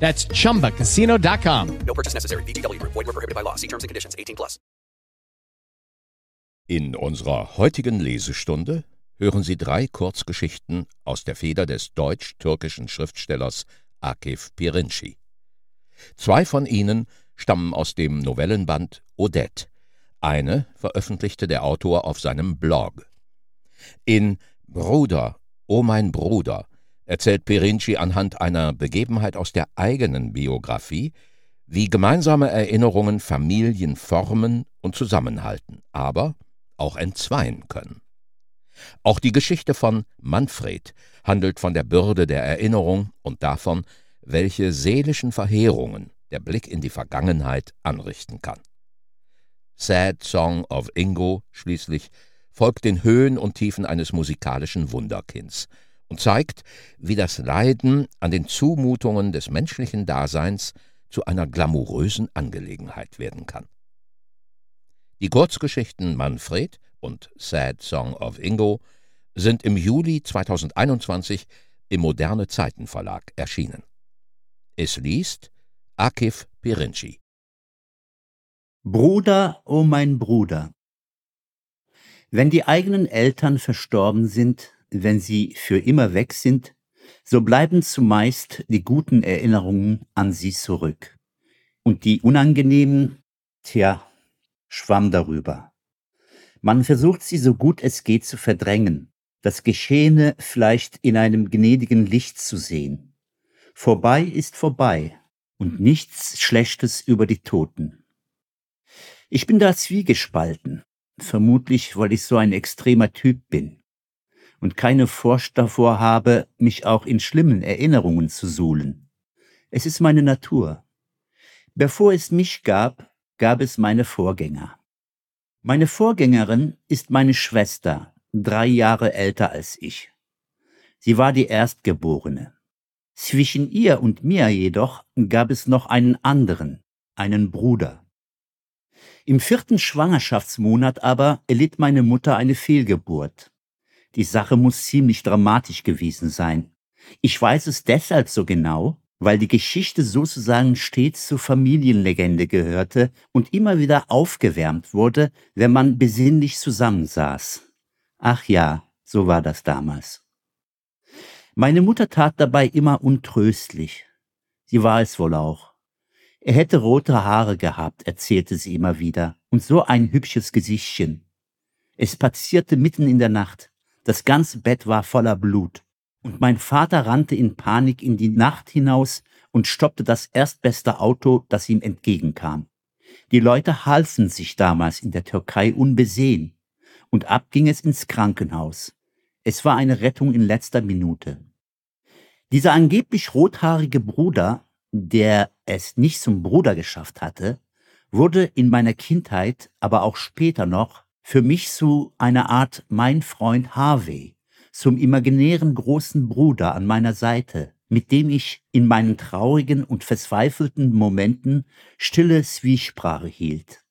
That's chumbacasino.com. No purchase necessary. VGW Group. Void were prohibited by law. See terms and conditions. 18 plus. In unserer heutigen Lesestunde hören Sie drei Kurzgeschichten aus der Feder des deutsch-türkischen Schriftstellers Akif Pirinci. Zwei von ihnen stammen aus dem Novellenband Odette. Eine veröffentlichte der Autor auf seinem Blog. In Bruder, oh mein Bruder erzählt Pirinci anhand einer Begebenheit aus der eigenen Biografie, wie gemeinsame Erinnerungen Familien formen und zusammenhalten, aber auch entzweien können. Auch die Geschichte von Manfred handelt von der Bürde der Erinnerung und davon, welche seelischen Verheerungen der Blick in die Vergangenheit anrichten kann. Sad Song of Ingo schließlich folgt den Höhen und Tiefen eines musikalischen Wunderkinds und zeigt, wie das Leiden an den Zumutungen des menschlichen Daseins zu einer glamourösen Angelegenheit werden kann. Die Kurzgeschichten Manfred und Sad Song of Ingo sind im Juli 2021 im Moderne Zeiten Verlag erschienen. Es liest Akif Pirinci. Bruder, oh mein Bruder. Wenn die eigenen Eltern verstorben sind, wenn sie für immer weg sind, so bleiben zumeist die guten Erinnerungen an sie zurück. Und die unangenehmen, tja, schwamm darüber. Man versucht sie so gut es geht zu verdrängen, das Geschehene vielleicht in einem gnädigen Licht zu sehen. Vorbei ist vorbei und nichts Schlechtes über die Toten. Ich bin da zwiegespalten, vermutlich weil ich so ein extremer Typ bin und keine Furcht davor habe, mich auch in schlimmen Erinnerungen zu suhlen. Es ist meine Natur. Bevor es mich gab, gab es meine Vorgänger. Meine Vorgängerin ist meine Schwester, drei Jahre älter als ich. Sie war die Erstgeborene. Zwischen ihr und mir jedoch gab es noch einen anderen, einen Bruder. Im vierten Schwangerschaftsmonat aber erlitt meine Mutter eine Fehlgeburt. Die Sache muss ziemlich dramatisch gewesen sein. Ich weiß es deshalb so genau, weil die Geschichte sozusagen stets zur Familienlegende gehörte und immer wieder aufgewärmt wurde, wenn man besinnlich zusammensaß. Ach ja, so war das damals. Meine Mutter tat dabei immer untröstlich. Sie war es wohl auch. Er hätte rote Haare gehabt, erzählte sie immer wieder, und so ein hübsches Gesichtchen. Es passierte mitten in der Nacht. Das ganze Bett war voller Blut. Und mein Vater rannte in Panik in die Nacht hinaus und stoppte das erstbeste Auto, das ihm entgegenkam. Die Leute halfen sich damals in der Türkei unbesehen. Und ab ging es ins Krankenhaus. Es war eine Rettung in letzter Minute. Dieser angeblich rothaarige Bruder, der es nicht zum Bruder geschafft hatte, wurde in meiner Kindheit, aber auch später noch, für mich zu einer Art mein Freund Harvey, zum imaginären großen Bruder an meiner Seite, mit dem ich in meinen traurigen und verzweifelten Momenten stille Zwiesprache hielt.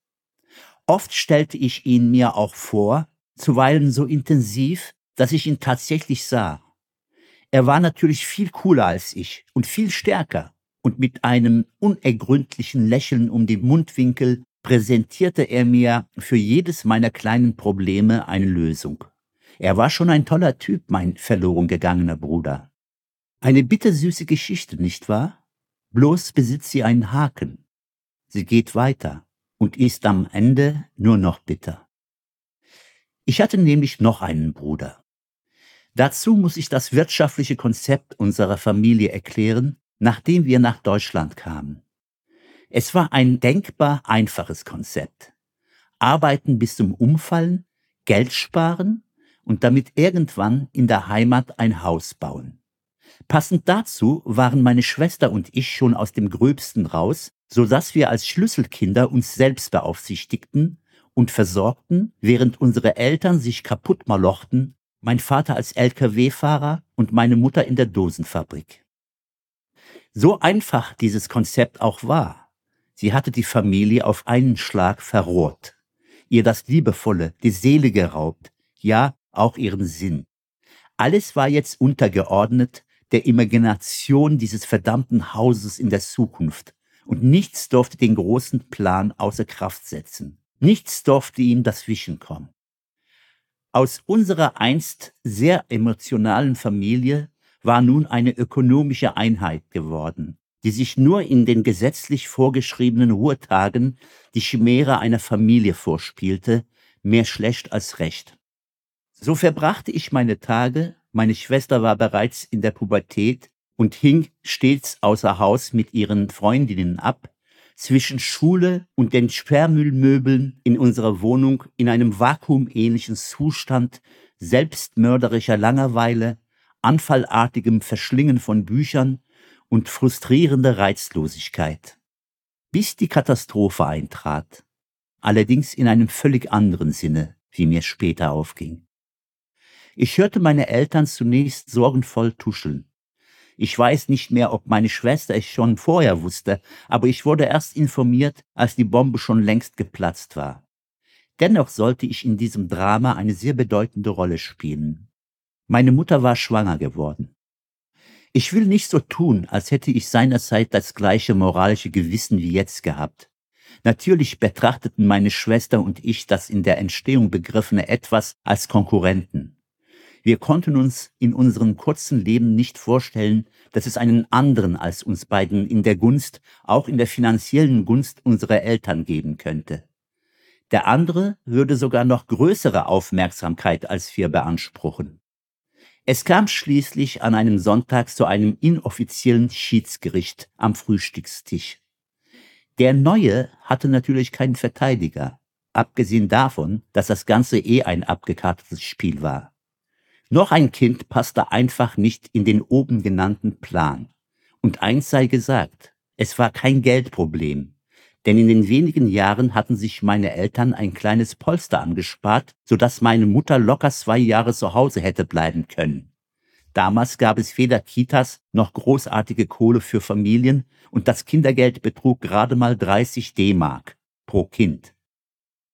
Oft stellte ich ihn mir auch vor, zuweilen so intensiv, dass ich ihn tatsächlich sah. Er war natürlich viel cooler als ich und viel stärker, und mit einem unergründlichen Lächeln um die Mundwinkel präsentierte er mir für jedes meiner kleinen Probleme eine Lösung. Er war schon ein toller Typ, mein verloren gegangener Bruder. Eine bittersüße Geschichte, nicht wahr? Bloß besitzt sie einen Haken. Sie geht weiter. und ist am Ende nur noch bitter. Ich hatte nämlich noch einen Bruder. Dazu muss ich das wirtschaftliche Konzept unserer Familie erklären, nachdem wir nach Deutschland kamen. Es war ein denkbar einfaches Konzept. Arbeiten bis zum Umfallen, Geld sparen und damit irgendwann in der Heimat ein Haus bauen. Passend dazu waren meine Schwester und ich schon aus dem Gröbsten raus, so dass wir als Schlüsselkinder uns selbst beaufsichtigten und versorgten, während unsere Eltern sich kaputt malochten, mein Vater als Lkw-Fahrer und meine Mutter in der Dosenfabrik. So einfach dieses Konzept auch war, sie hatte die Familie auf einen Schlag verrohrt, ihr das Liebevolle, die Seele geraubt, ja auch ihren Sinn. Alles war jetzt untergeordnet der Imagination dieses verdammten Hauses in der Zukunft, und nichts durfte den großen Plan außer Kraft setzen. Nichts durfte ihm dazwischen kommen. Aus unserer einst sehr emotionalen Familie war nun eine ökonomische Einheit geworden, die sich nur in den gesetzlich vorgeschriebenen Ruhetagen die Chimäre einer Familie vorspielte, mehr schlecht als recht. So verbrachte ich meine Tage, meine Schwester war bereits in der Pubertät und hing stets außer Haus mit ihren Freundinnen ab, zwischen Schule und den Sperrmüllmöbeln in unserer Wohnung in einem vakuumähnlichen Zustand selbstmörderischer Langeweile, anfallartigem Verschlingen von Büchern und frustrierender Reizlosigkeit. Bis die Katastrophe eintrat, allerdings in einem völlig anderen Sinne, wie mir später aufging. Ich hörte meine Eltern zunächst sorgenvoll tuscheln. Ich weiß nicht mehr, ob meine Schwester es schon vorher wusste, aber ich wurde erst informiert, als die Bombe schon längst geplatzt war. Dennoch sollte ich in diesem Drama eine sehr bedeutende Rolle spielen. Meine Mutter war schwanger geworden. Ich will nicht so tun, als hätte ich seinerzeit das gleiche moralische Gewissen wie jetzt gehabt. Natürlich betrachteten meine Schwester und ich das in der Entstehung begriffene etwas als Konkurrenten. Wir konnten uns in unserem kurzen Leben nicht vorstellen, dass es einen anderen als uns beiden in der Gunst, auch in der finanziellen Gunst unserer Eltern geben könnte. Der andere würde sogar noch größere Aufmerksamkeit als wir beanspruchen. Es kam schließlich an einem Sonntag zu einem inoffiziellen Schiedsgericht am Frühstückstisch. Der Neue hatte natürlich keinen Verteidiger, abgesehen davon, dass das Ganze eh ein abgekartetes Spiel war. Noch ein Kind passte einfach nicht in den oben genannten Plan. Und eins sei gesagt, es war kein Geldproblem. Denn in den wenigen Jahren hatten sich meine Eltern ein kleines Polster angespart, so dass meine Mutter locker zwei Jahre zu Hause hätte bleiben können. Damals gab es weder Kitas noch großartige Kohle für Familien und das Kindergeld betrug gerade mal 30 D-Mark pro Kind.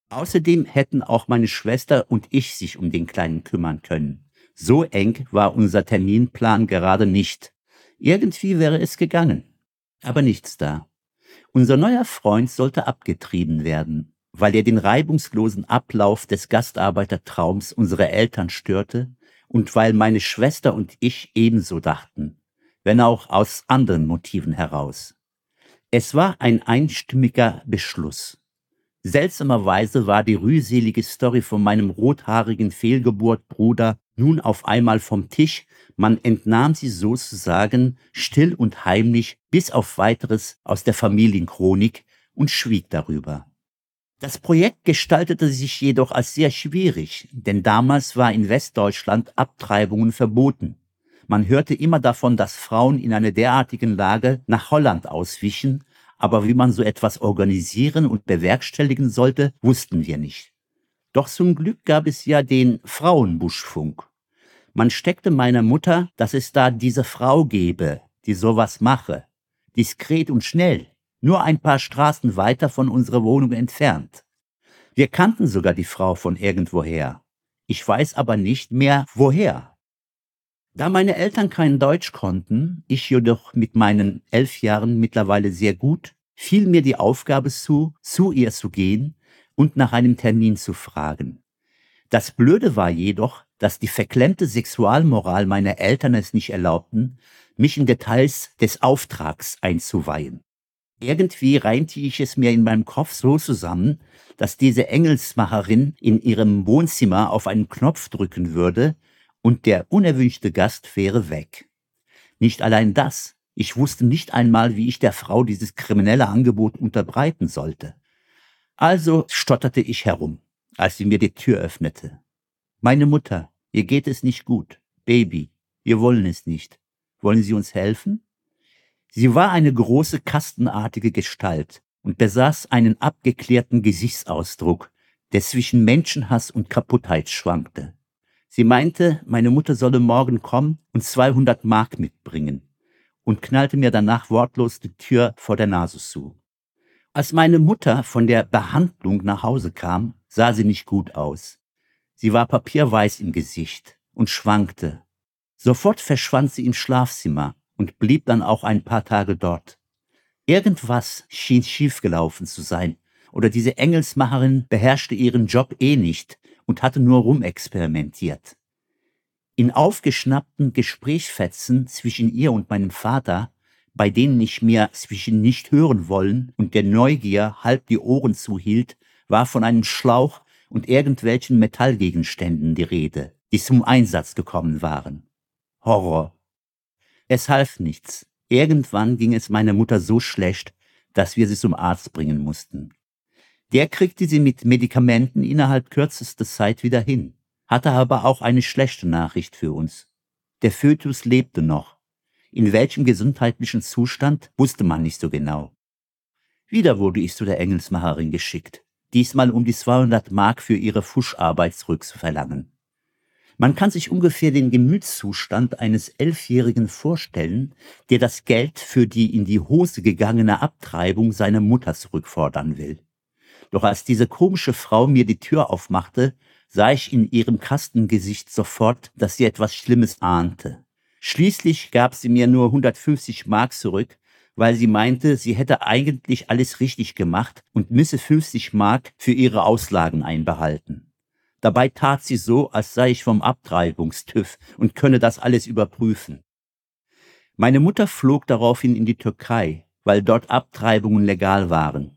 Außerdem hätten auch meine Schwester und ich sich um den Kleinen kümmern können. So eng war unser Terminplan gerade nicht. Irgendwie wäre es gegangen. Aber nichts da. Unser neuer Freund sollte abgetrieben werden, weil er den reibungslosen Ablauf des Gastarbeitertraums unserer Eltern störte und weil meine Schwester und ich ebenso dachten, wenn auch aus anderen Motiven heraus. Es war ein einstimmiger Beschluss. Seltsamerweise war die rühselige Story von meinem rothaarigen Fehlgeburtbruder nun auf einmal vom Tisch, man entnahm sie sozusagen still und heimlich bis auf weiteres aus der Familienchronik und schwieg darüber. Das Projekt gestaltete sich jedoch als sehr schwierig, denn damals war in Westdeutschland Abtreibungen verboten. Man hörte immer davon, dass Frauen in einer derartigen Lage nach Holland auswichen, aber wie man so etwas organisieren und bewerkstelligen sollte, wussten wir nicht. Doch zum Glück gab es ja den Frauenbuschfunk. Man steckte meiner Mutter, dass es da diese Frau gebe, die sowas mache. Diskret und schnell, nur ein paar Straßen weiter von unserer Wohnung entfernt. Wir kannten sogar die Frau von irgendwoher. Ich weiß aber nicht mehr, woher. Da meine Eltern kein Deutsch konnten, ich jedoch mit meinen elf Jahren mittlerweile sehr gut, fiel mir die Aufgabe zu, zu ihr zu gehen und nach einem Termin zu fragen. Das Blöde war jedoch, dass die verklemmte Sexualmoral meiner Eltern es nicht erlaubten, mich in Details des Auftrags einzuweihen. Irgendwie reimte ich es mir in meinem Kopf so zusammen, dass diese Engelsmacherin in ihrem Wohnzimmer auf einen Knopf drücken würde und der unerwünschte Gast wäre weg. Nicht allein das, ich wusste nicht einmal, wie ich der Frau dieses kriminelle Angebot unterbreiten sollte. Also stotterte ich herum, als sie mir die Tür öffnete. Meine Mutter, ihr geht es nicht gut. Baby, wir wollen es nicht. Wollen Sie uns helfen? Sie war eine große kastenartige Gestalt und besaß einen abgeklärten Gesichtsausdruck, der zwischen Menschenhass und Kaputtheit schwankte. Sie meinte, meine Mutter solle morgen kommen und 200 Mark mitbringen und knallte mir danach wortlos die Tür vor der Nase zu. Als meine Mutter von der Behandlung nach Hause kam, sah sie nicht gut aus. Sie war papierweiß im Gesicht und schwankte. Sofort verschwand sie im Schlafzimmer und blieb dann auch ein paar Tage dort. Irgendwas schien schiefgelaufen zu sein, oder diese Engelsmacherin beherrschte ihren Job eh nicht und hatte nur rumexperimentiert. In aufgeschnappten Gesprächsfetzen zwischen ihr und meinem Vater, bei denen ich mir zwischen nicht hören wollen und der Neugier halb die Ohren zuhielt, war von einem Schlauch und irgendwelchen Metallgegenständen die Rede, die zum Einsatz gekommen waren. Horror. Es half nichts. Irgendwann ging es meiner Mutter so schlecht, dass wir sie zum Arzt bringen mussten. Der kriegte sie mit Medikamenten innerhalb kürzester Zeit wieder hin, hatte aber auch eine schlechte Nachricht für uns. Der Fötus lebte noch. In welchem gesundheitlichen Zustand wusste man nicht so genau. Wieder wurde ich zu der Engelsmacherin geschickt, diesmal um die 200 Mark für ihre Fuscharbeit zurückzuverlangen. Man kann sich ungefähr den Gemütszustand eines Elfjährigen vorstellen, der das Geld für die in die Hose gegangene Abtreibung seiner Mutter zurückfordern will. Doch als diese komische Frau mir die Tür aufmachte, sah ich in ihrem Kastengesicht sofort, dass sie etwas Schlimmes ahnte. Schließlich gab sie mir nur 150 Mark zurück, weil sie meinte, sie hätte eigentlich alles richtig gemacht und müsse 50 Mark für ihre Auslagen einbehalten. Dabei tat sie so, als sei ich vom Abtreibungstüv und könne das alles überprüfen. Meine Mutter flog daraufhin in die Türkei, weil dort Abtreibungen legal waren.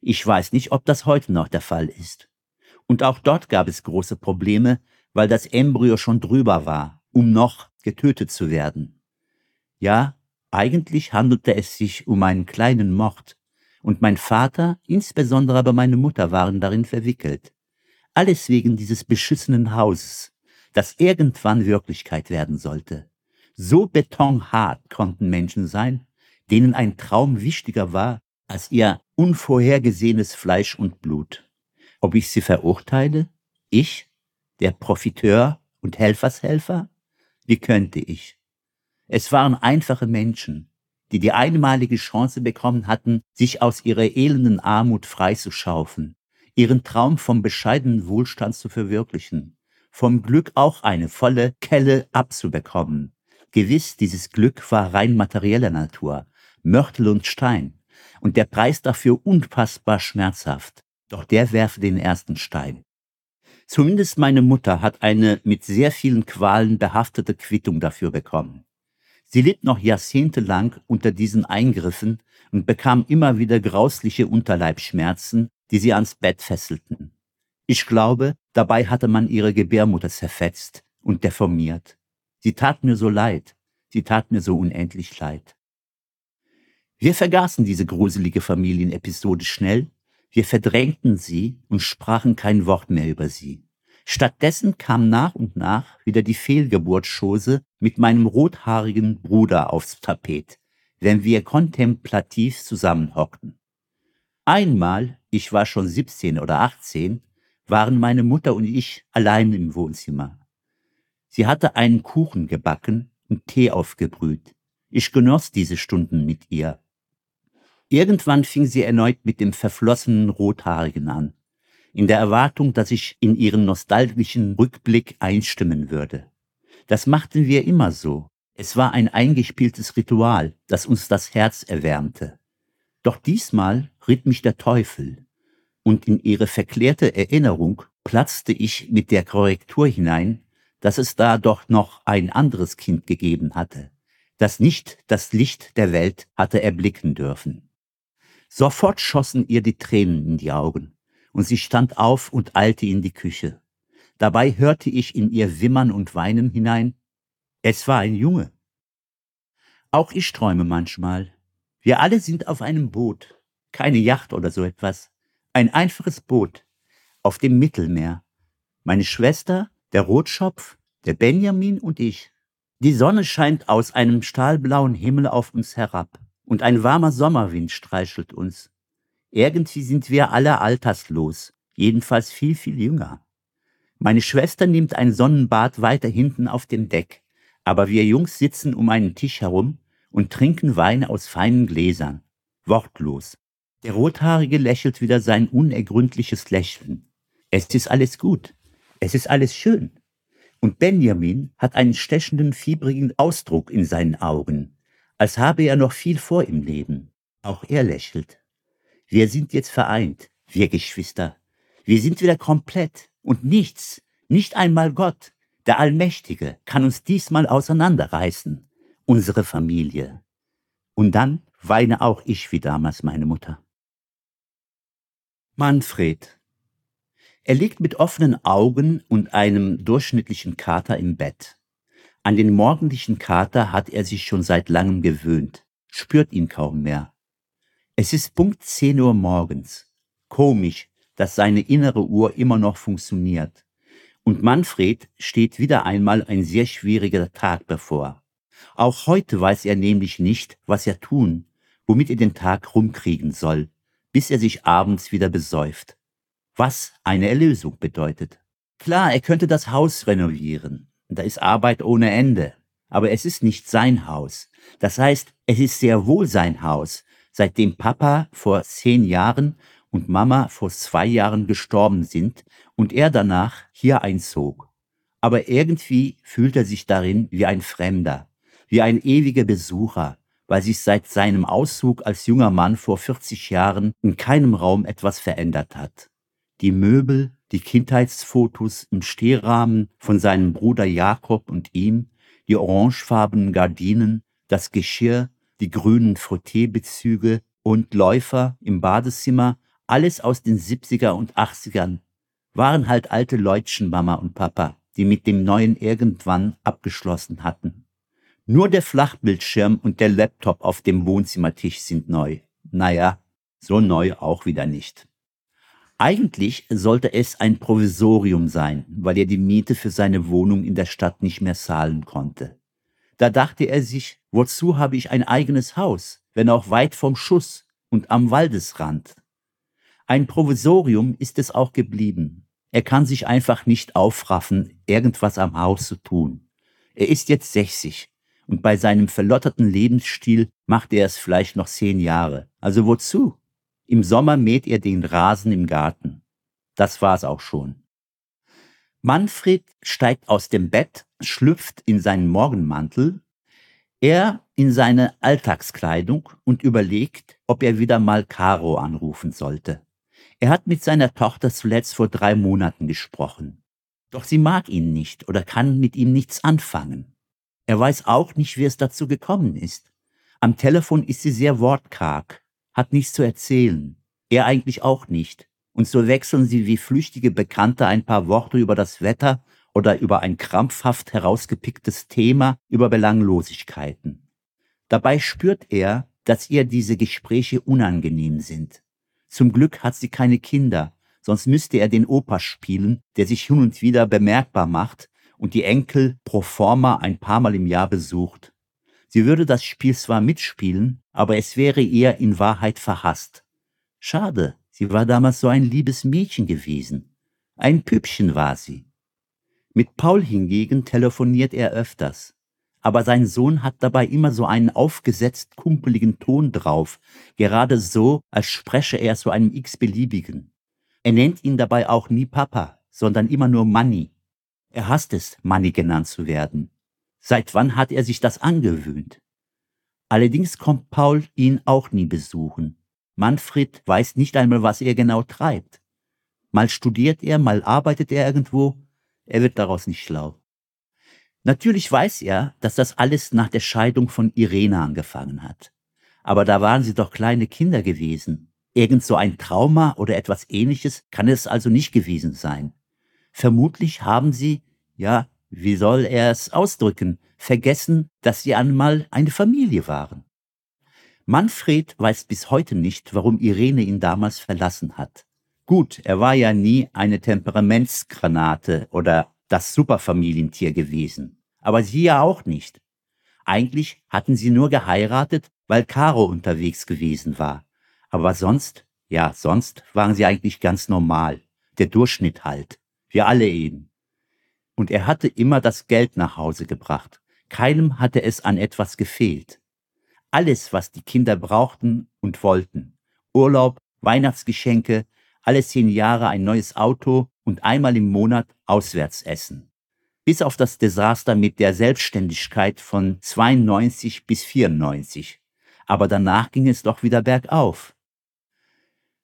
Ich weiß nicht, ob das heute noch der Fall ist. Und auch dort gab es große Probleme, weil das Embryo schon drüber war, um noch getötet zu werden. Ja, eigentlich handelte es sich um einen kleinen Mord, und mein Vater, insbesondere aber meine Mutter waren darin verwickelt. Alles wegen dieses beschissenen Hauses, das irgendwann Wirklichkeit werden sollte. So betonhart konnten Menschen sein, denen ein Traum wichtiger war als ihr unvorhergesehenes Fleisch und Blut. Ob ich sie verurteile? Ich? Der Profiteur und Helfershelfer? Wie könnte ich? Es waren einfache Menschen, die die einmalige Chance bekommen hatten, sich aus ihrer elenden Armut freizuschaufeln, ihren Traum vom bescheidenen Wohlstand zu verwirklichen, vom Glück auch eine volle Kelle abzubekommen. Gewiss, dieses Glück war rein materieller Natur, Mörtel und Stein, und der Preis dafür unfassbar schmerzhaft. Doch der werfe den ersten Stein. Zumindest meine Mutter hat eine mit sehr vielen Qualen behaftete Quittung dafür bekommen. Sie litt noch jahrzehntelang unter diesen Eingriffen und bekam immer wieder grausliche Unterleibschmerzen, die sie ans Bett fesselten. Ich glaube, dabei hatte man ihre Gebärmutter zerfetzt und deformiert. Sie tat mir so leid, sie tat mir so unendlich leid. Wir vergaßen diese gruselige Familienepisode schnell, wir verdrängten sie und sprachen kein Wort mehr über sie. Stattdessen kam nach und nach wieder die Fehlgeburtschose mit meinem rothaarigen Bruder aufs Tapet, wenn wir kontemplativ zusammenhockten. Einmal, ich war schon 17 oder 18, waren meine Mutter und ich allein im Wohnzimmer. Sie hatte einen Kuchen gebacken und Tee aufgebrüht. Ich genoss diese Stunden mit ihr. Irgendwann fing sie erneut mit dem verflossenen Rothaarigen an, in der Erwartung, dass ich in ihren nostalgischen Rückblick einstimmen würde. Das machten wir immer so. Es war ein eingespieltes Ritual, das uns das Herz erwärmte. Doch diesmal ritt mich der Teufel, und in ihre verklärte Erinnerung platzte ich mit der Korrektur hinein, dass es da doch noch ein anderes Kind gegeben hatte, das nicht das Licht der Welt hatte erblicken dürfen. Sofort schossen ihr die Tränen in die Augen, und sie stand auf und eilte in die Küche. Dabei hörte ich in ihr Wimmern und Weinen hinein. Es war ein Junge. Auch ich träume manchmal. Wir alle sind auf einem Boot, keine Yacht oder so etwas, ein einfaches Boot auf dem Mittelmeer. Meine Schwester, der Rotschopf, der Benjamin und ich. Die Sonne scheint aus einem stahlblauen Himmel auf uns herab und ein warmer Sommerwind streichelt uns. Irgendwie sind wir alle alterslos, jedenfalls viel, viel jünger. Meine Schwester nimmt ein Sonnenbad weiter hinten auf dem Deck, aber wir Jungs sitzen um einen Tisch herum und trinken Wein aus feinen Gläsern, wortlos. Der Rothaarige lächelt wieder sein unergründliches Lächeln. Es ist alles gut, es ist alles schön. Und Benjamin hat einen stechenden, fiebrigen Ausdruck in seinen Augen, als habe er noch viel vor im Leben. Auch er lächelt. Wir sind jetzt vereint, wir Geschwister. Wir sind wieder komplett und nichts, nicht einmal Gott, der Allmächtige, kann uns diesmal auseinanderreißen. Unsere Familie. Und dann weine auch ich wie damals meine Mutter. Manfred, er liegt mit offenen Augen und einem durchschnittlichen Kater im Bett. An den morgendlichen Kater hat er sich schon seit langem gewöhnt, spürt ihn kaum mehr. Es ist Punkt 10 Uhr morgens. Komisch, dass seine innere Uhr immer noch funktioniert. Und Manfred steht wieder einmal ein sehr schwieriger Tag bevor. Auch heute weiß er nämlich nicht, was er tun, womit er den Tag rumkriegen soll, bis er sich abends wieder besäuft was eine Erlösung bedeutet. Klar, er könnte das Haus renovieren. Da ist Arbeit ohne Ende. Aber es ist nicht sein Haus. Das heißt, es ist sehr wohl sein Haus, seitdem Papa vor zehn Jahren und Mama vor zwei Jahren gestorben sind und er danach hier einzog. Aber irgendwie fühlt er sich darin wie ein Fremder, wie ein ewiger Besucher, weil sich seit seinem Auszug als junger Mann vor 40 Jahren in keinem Raum etwas verändert hat die Möbel, die Kindheitsfotos im Stehrahmen von seinem Bruder Jakob und ihm, die orangefarbenen Gardinen, das Geschirr, die grünen Frotteebezüge und Läufer im Badezimmer, alles aus den 70er und 80ern, waren halt alte Leutchen Mama und Papa, die mit dem neuen irgendwann abgeschlossen hatten. Nur der Flachbildschirm und der Laptop auf dem Wohnzimmertisch sind neu. Naja, so neu auch wieder nicht. Eigentlich sollte es ein Provisorium sein, weil er die Miete für seine Wohnung in der Stadt nicht mehr zahlen konnte. Da dachte er sich, wozu habe ich ein eigenes Haus, wenn auch weit vom Schuss und am Waldesrand. Ein Provisorium ist es auch geblieben. Er kann sich einfach nicht aufraffen, irgendwas am Haus zu tun. Er ist jetzt 60 und bei seinem verlotterten Lebensstil macht er es vielleicht noch zehn Jahre. Also wozu? Im Sommer mäht er den Rasen im Garten. Das war's auch schon. Manfred steigt aus dem Bett, schlüpft in seinen Morgenmantel, er in seine Alltagskleidung und überlegt, ob er wieder mal Caro anrufen sollte. Er hat mit seiner Tochter zuletzt vor drei Monaten gesprochen. Doch sie mag ihn nicht oder kann mit ihm nichts anfangen. Er weiß auch nicht, wie es dazu gekommen ist. Am Telefon ist sie sehr wortkarg hat nichts zu erzählen. Er eigentlich auch nicht. Und so wechseln sie wie flüchtige Bekannte ein paar Worte über das Wetter oder über ein krampfhaft herausgepicktes Thema über Belanglosigkeiten. Dabei spürt er, dass ihr diese Gespräche unangenehm sind. Zum Glück hat sie keine Kinder, sonst müsste er den Opa spielen, der sich hin und wieder bemerkbar macht und die Enkel pro forma ein paar Mal im Jahr besucht. Sie würde das Spiel zwar mitspielen, aber es wäre ihr in Wahrheit verhasst. Schade, sie war damals so ein liebes Mädchen gewesen. Ein Püppchen war sie. Mit Paul hingegen telefoniert er öfters. Aber sein Sohn hat dabei immer so einen aufgesetzt kumpeligen Ton drauf, gerade so, als spreche er zu einem x-beliebigen. Er nennt ihn dabei auch nie Papa, sondern immer nur Manni. Er hasst es, Manni genannt zu werden. Seit wann hat er sich das angewöhnt? Allerdings kommt Paul ihn auch nie besuchen. Manfred weiß nicht einmal, was er genau treibt. Mal studiert er, mal arbeitet er irgendwo, er wird daraus nicht schlau. Natürlich weiß er, dass das alles nach der Scheidung von Irene angefangen hat. Aber da waren sie doch kleine Kinder gewesen. Irgend so ein Trauma oder etwas ähnliches kann es also nicht gewesen sein. Vermutlich haben sie, ja, wie soll er es ausdrücken, vergessen, dass sie einmal eine Familie waren. Manfred weiß bis heute nicht, warum Irene ihn damals verlassen hat. Gut, er war ja nie eine Temperamentsgranate oder das Superfamilientier gewesen. Aber sie ja auch nicht. Eigentlich hatten sie nur geheiratet, weil Caro unterwegs gewesen war. Aber sonst, ja, sonst waren sie eigentlich ganz normal. Der Durchschnitt halt. Wir alle eben. Und er hatte immer das Geld nach Hause gebracht. Keinem hatte es an etwas gefehlt. Alles, was die Kinder brauchten und wollten. Urlaub, Weihnachtsgeschenke, alle zehn Jahre ein neues Auto und einmal im Monat auswärts essen. Bis auf das Desaster mit der Selbstständigkeit von 92 bis 94. Aber danach ging es doch wieder bergauf.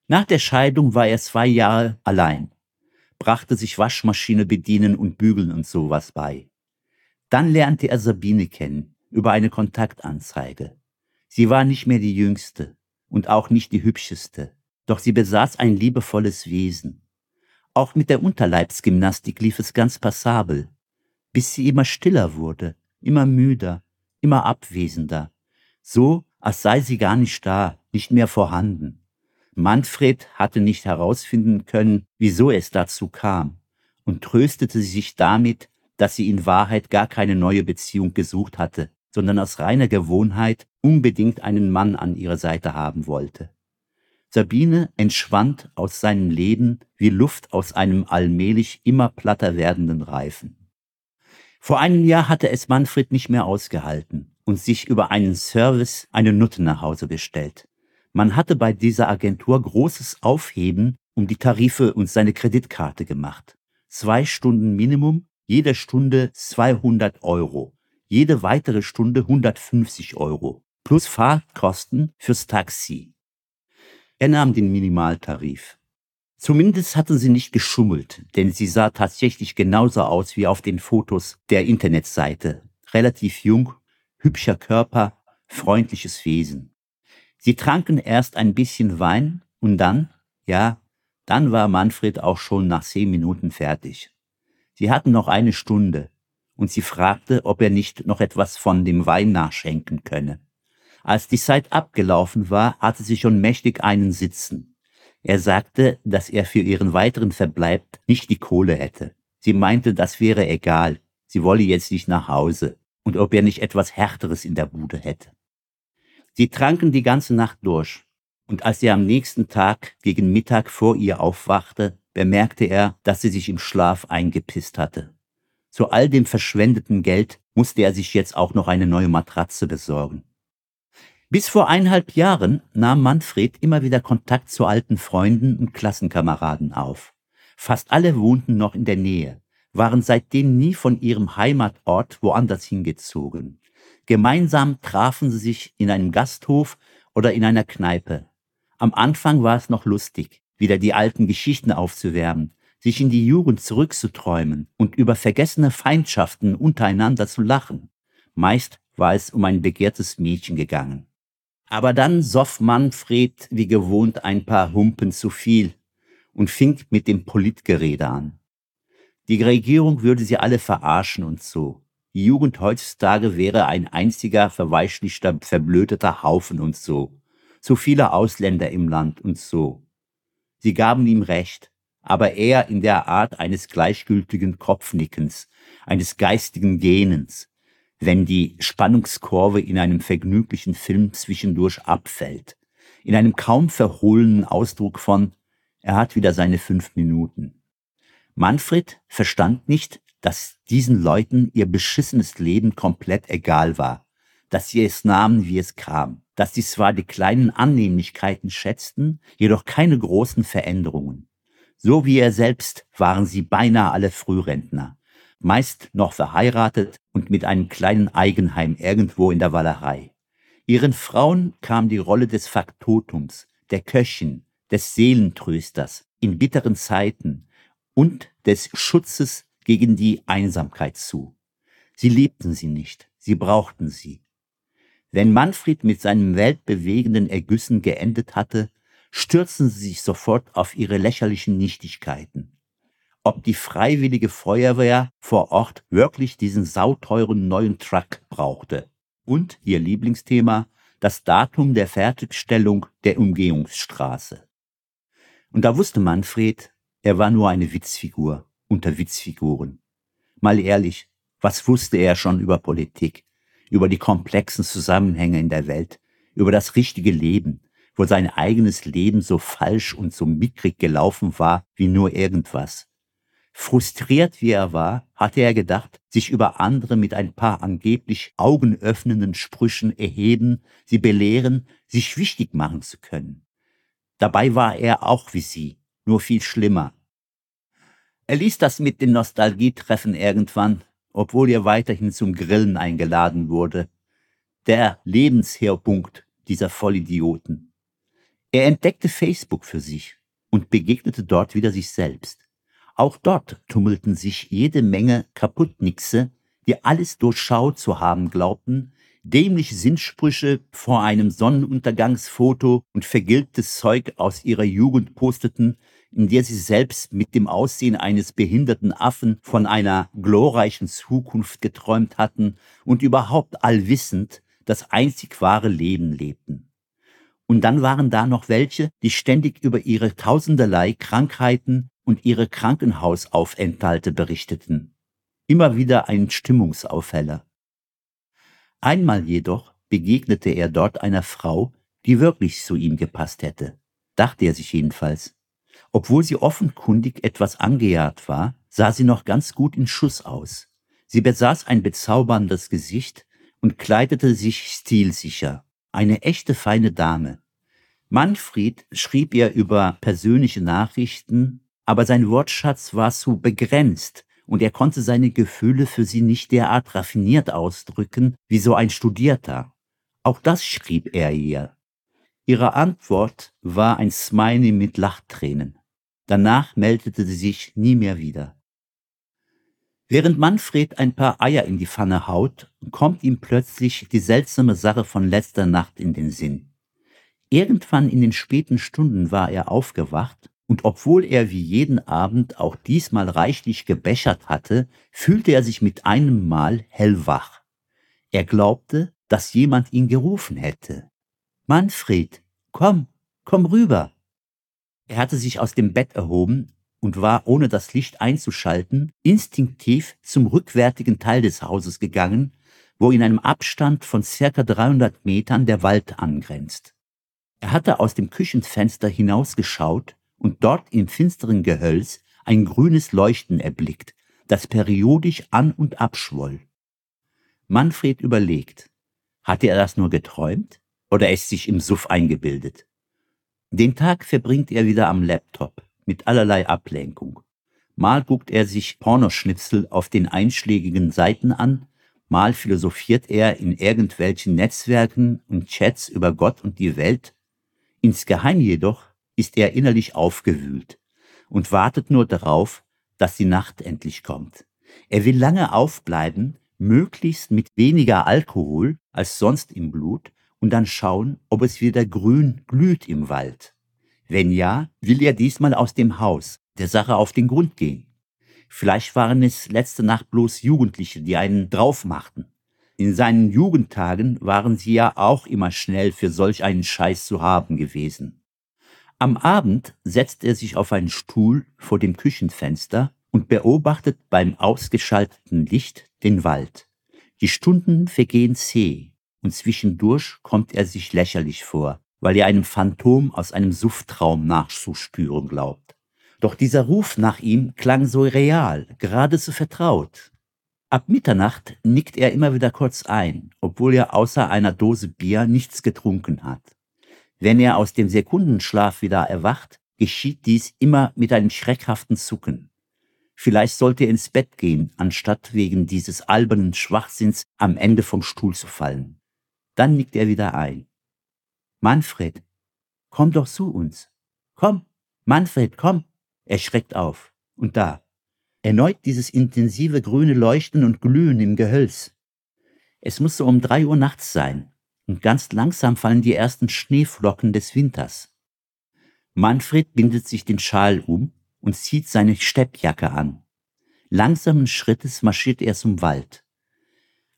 Nach der Scheidung war er zwei Jahre allein, brachte sich Waschmaschine bedienen und bügeln und sowas bei. Dann lernte er Sabine kennen über eine Kontaktanzeige. Sie war nicht mehr die jüngste und auch nicht die hübscheste, doch sie besaß ein liebevolles Wesen. Auch mit der Unterleibsgymnastik lief es ganz passabel, bis sie immer stiller wurde, immer müder, immer abwesender, so als sei sie gar nicht da, nicht mehr vorhanden. Manfred hatte nicht herausfinden können, wieso es dazu kam, und tröstete sich damit, dass sie in Wahrheit gar keine neue Beziehung gesucht hatte, sondern aus reiner Gewohnheit unbedingt einen Mann an ihrer Seite haben wollte. Sabine entschwand aus seinem Leben wie Luft aus einem allmählich immer platter werdenden Reifen. Vor einem Jahr hatte es Manfred nicht mehr ausgehalten und sich über einen Service eine Nutte nach Hause bestellt. Man hatte bei dieser Agentur großes Aufheben um die Tarife und seine Kreditkarte gemacht. Zwei Stunden Minimum, jede Stunde 200 Euro, jede weitere Stunde 150 Euro, plus Fahrtkosten fürs Taxi. Er nahm den Minimaltarif. Zumindest hatten sie nicht geschummelt, denn sie sah tatsächlich genauso aus wie auf den Fotos der Internetseite. Relativ jung, hübscher Körper, freundliches Wesen. Sie tranken erst ein bisschen Wein und dann, ja, dann war Manfred auch schon nach zehn Minuten fertig. Sie hatten noch eine Stunde und sie fragte, ob er nicht noch etwas von dem Wein nachschenken könne. Als die Zeit abgelaufen war, hatte sie schon mächtig einen sitzen. Er sagte, dass er für ihren weiteren Verbleib nicht die Kohle hätte. Sie meinte, das wäre egal. Sie wolle jetzt nicht nach Hause und ob er nicht etwas Härteres in der Bude hätte. Sie tranken die ganze Nacht durch, und als er am nächsten Tag gegen Mittag vor ihr aufwachte, bemerkte er, dass sie sich im Schlaf eingepisst hatte. Zu all dem verschwendeten Geld musste er sich jetzt auch noch eine neue Matratze besorgen. Bis vor eineinhalb Jahren nahm Manfred immer wieder Kontakt zu alten Freunden und Klassenkameraden auf. Fast alle wohnten noch in der Nähe, waren seitdem nie von ihrem Heimatort woanders hingezogen. Gemeinsam trafen sie sich in einem Gasthof oder in einer Kneipe. Am Anfang war es noch lustig, wieder die alten Geschichten aufzuwärmen, sich in die Jugend zurückzuträumen und über vergessene Feindschaften untereinander zu lachen. Meist war es um ein begehrtes Mädchen gegangen. Aber dann soff Manfred wie gewohnt ein paar Humpen zu viel und fing mit dem Politgerede an. Die Regierung würde sie alle verarschen und so. Die Jugend heutzutage wäre ein einziger verweichlichter, verblödeter Haufen und so. Zu viele Ausländer im Land und so. Sie gaben ihm recht, aber eher in der Art eines gleichgültigen Kopfnickens, eines geistigen Gähnens, wenn die Spannungskurve in einem vergnüglichen Film zwischendurch abfällt, in einem kaum verhohlenen Ausdruck von er hat wieder seine fünf Minuten. Manfred verstand nicht, dass diesen Leuten ihr beschissenes Leben komplett egal war, dass sie es nahmen, wie es kam, dass sie zwar die kleinen Annehmlichkeiten schätzten, jedoch keine großen Veränderungen. So wie er selbst waren sie beinahe alle Frührentner, meist noch verheiratet und mit einem kleinen Eigenheim irgendwo in der Wallerei. Ihren Frauen kam die Rolle des Faktotums, der Köchin, des Seelentrösters in bitteren Zeiten und des Schutzes gegen die Einsamkeit zu. Sie liebten sie nicht, sie brauchten sie. Wenn Manfred mit seinen weltbewegenden Ergüssen geendet hatte, stürzten sie sich sofort auf ihre lächerlichen Nichtigkeiten. Ob die freiwillige Feuerwehr vor Ort wirklich diesen sauteuren neuen Truck brauchte. Und ihr Lieblingsthema, das Datum der Fertigstellung der Umgehungsstraße. Und da wusste Manfred, er war nur eine Witzfigur unter Witzfiguren. Mal ehrlich, was wusste er schon über Politik, über die komplexen Zusammenhänge in der Welt, über das richtige Leben, wo sein eigenes Leben so falsch und so mickrig gelaufen war wie nur irgendwas. Frustriert wie er war, hatte er gedacht, sich über andere mit ein paar angeblich augenöffnenden Sprüchen erheben, sie belehren, sich wichtig machen zu können. Dabei war er auch wie sie, nur viel schlimmer. Er ließ das mit den Nostalgietreffen irgendwann, obwohl er weiterhin zum Grillen eingeladen wurde. Der Lebenshörpunkt dieser Vollidioten. Er entdeckte Facebook für sich und begegnete dort wieder sich selbst. Auch dort tummelten sich jede Menge Kaputtnixe, die alles durchschaut zu haben glaubten, dämliche Sinnsprüche vor einem Sonnenuntergangsfoto und vergilbtes Zeug aus ihrer Jugend posteten, in der sie selbst mit dem Aussehen eines behinderten Affen von einer glorreichen Zukunft geträumt hatten und überhaupt allwissend das einzig wahre Leben lebten. Und dann waren da noch welche, die ständig über ihre tausenderlei Krankheiten und ihre Krankenhausaufenthalte berichteten. Immer wieder ein Stimmungsaufheller. Einmal jedoch begegnete er dort einer Frau, die wirklich zu ihm gepasst hätte, dachte er sich jedenfalls. Obwohl sie offenkundig etwas angejagt war, sah sie noch ganz gut in Schuss aus. Sie besaß ein bezauberndes Gesicht und kleidete sich stilsicher. Eine echte feine Dame. Manfred schrieb ihr über persönliche Nachrichten, aber sein Wortschatz war zu begrenzt und er konnte seine Gefühle für sie nicht derart raffiniert ausdrücken wie so ein Studierter. Auch das schrieb er ihr. Ihre Antwort war ein Smiley mit Lachtränen. Danach meldete sie sich nie mehr wieder. Während Manfred ein paar Eier in die Pfanne haut, kommt ihm plötzlich die seltsame Sache von letzter Nacht in den Sinn. Irgendwann in den späten Stunden war er aufgewacht, und obwohl er wie jeden Abend auch diesmal reichlich gebechert hatte, fühlte er sich mit einem Mal hellwach. Er glaubte, dass jemand ihn gerufen hätte. Manfred, komm, komm rüber. Er hatte sich aus dem Bett erhoben und war, ohne das Licht einzuschalten, instinktiv zum rückwärtigen Teil des Hauses gegangen, wo in einem Abstand von circa 300 Metern der Wald angrenzt. Er hatte aus dem Küchenfenster hinausgeschaut und dort im finsteren Gehölz ein grünes Leuchten erblickt, das periodisch an und abschwoll. Manfred überlegt, hatte er das nur geträumt oder es sich im Suff eingebildet? Den Tag verbringt er wieder am Laptop mit allerlei Ablenkung. Mal guckt er sich Pornoschnipsel auf den einschlägigen Seiten an, mal philosophiert er in irgendwelchen Netzwerken und Chats über Gott und die Welt. Insgeheim jedoch ist er innerlich aufgewühlt und wartet nur darauf, dass die Nacht endlich kommt. Er will lange aufbleiben, möglichst mit weniger Alkohol als sonst im Blut und dann schauen, ob es wieder grün glüht im Wald. Wenn ja, will er diesmal aus dem Haus, der Sache auf den Grund gehen. Vielleicht waren es letzte Nacht bloß Jugendliche, die einen drauf machten. In seinen Jugendtagen waren sie ja auch immer schnell für solch einen Scheiß zu haben gewesen. Am Abend setzt er sich auf einen Stuhl vor dem Küchenfenster und beobachtet beim ausgeschalteten Licht den Wald. Die Stunden vergehen zäh, und zwischendurch kommt er sich lächerlich vor, weil er einem Phantom aus einem Sufftraum nachzuspüren glaubt. Doch dieser Ruf nach ihm klang so real, geradezu vertraut. Ab Mitternacht nickt er immer wieder kurz ein, obwohl er außer einer Dose Bier nichts getrunken hat. Wenn er aus dem Sekundenschlaf wieder erwacht, geschieht dies immer mit einem schreckhaften Zucken. Vielleicht sollte er ins Bett gehen, anstatt wegen dieses albernen Schwachsinns am Ende vom Stuhl zu fallen. Dann nickt er wieder ein. Manfred, komm doch zu uns. Komm, Manfred, komm. Er schreckt auf. Und da. Erneut dieses intensive grüne Leuchten und Glühen im Gehölz. Es muss so um drei Uhr nachts sein. und ganz langsam fallen die ersten Schneeflocken des Winters. Manfred bindet sich den Schal um und zieht seine Steppjacke an. Langsamen Schrittes marschiert er zum Wald.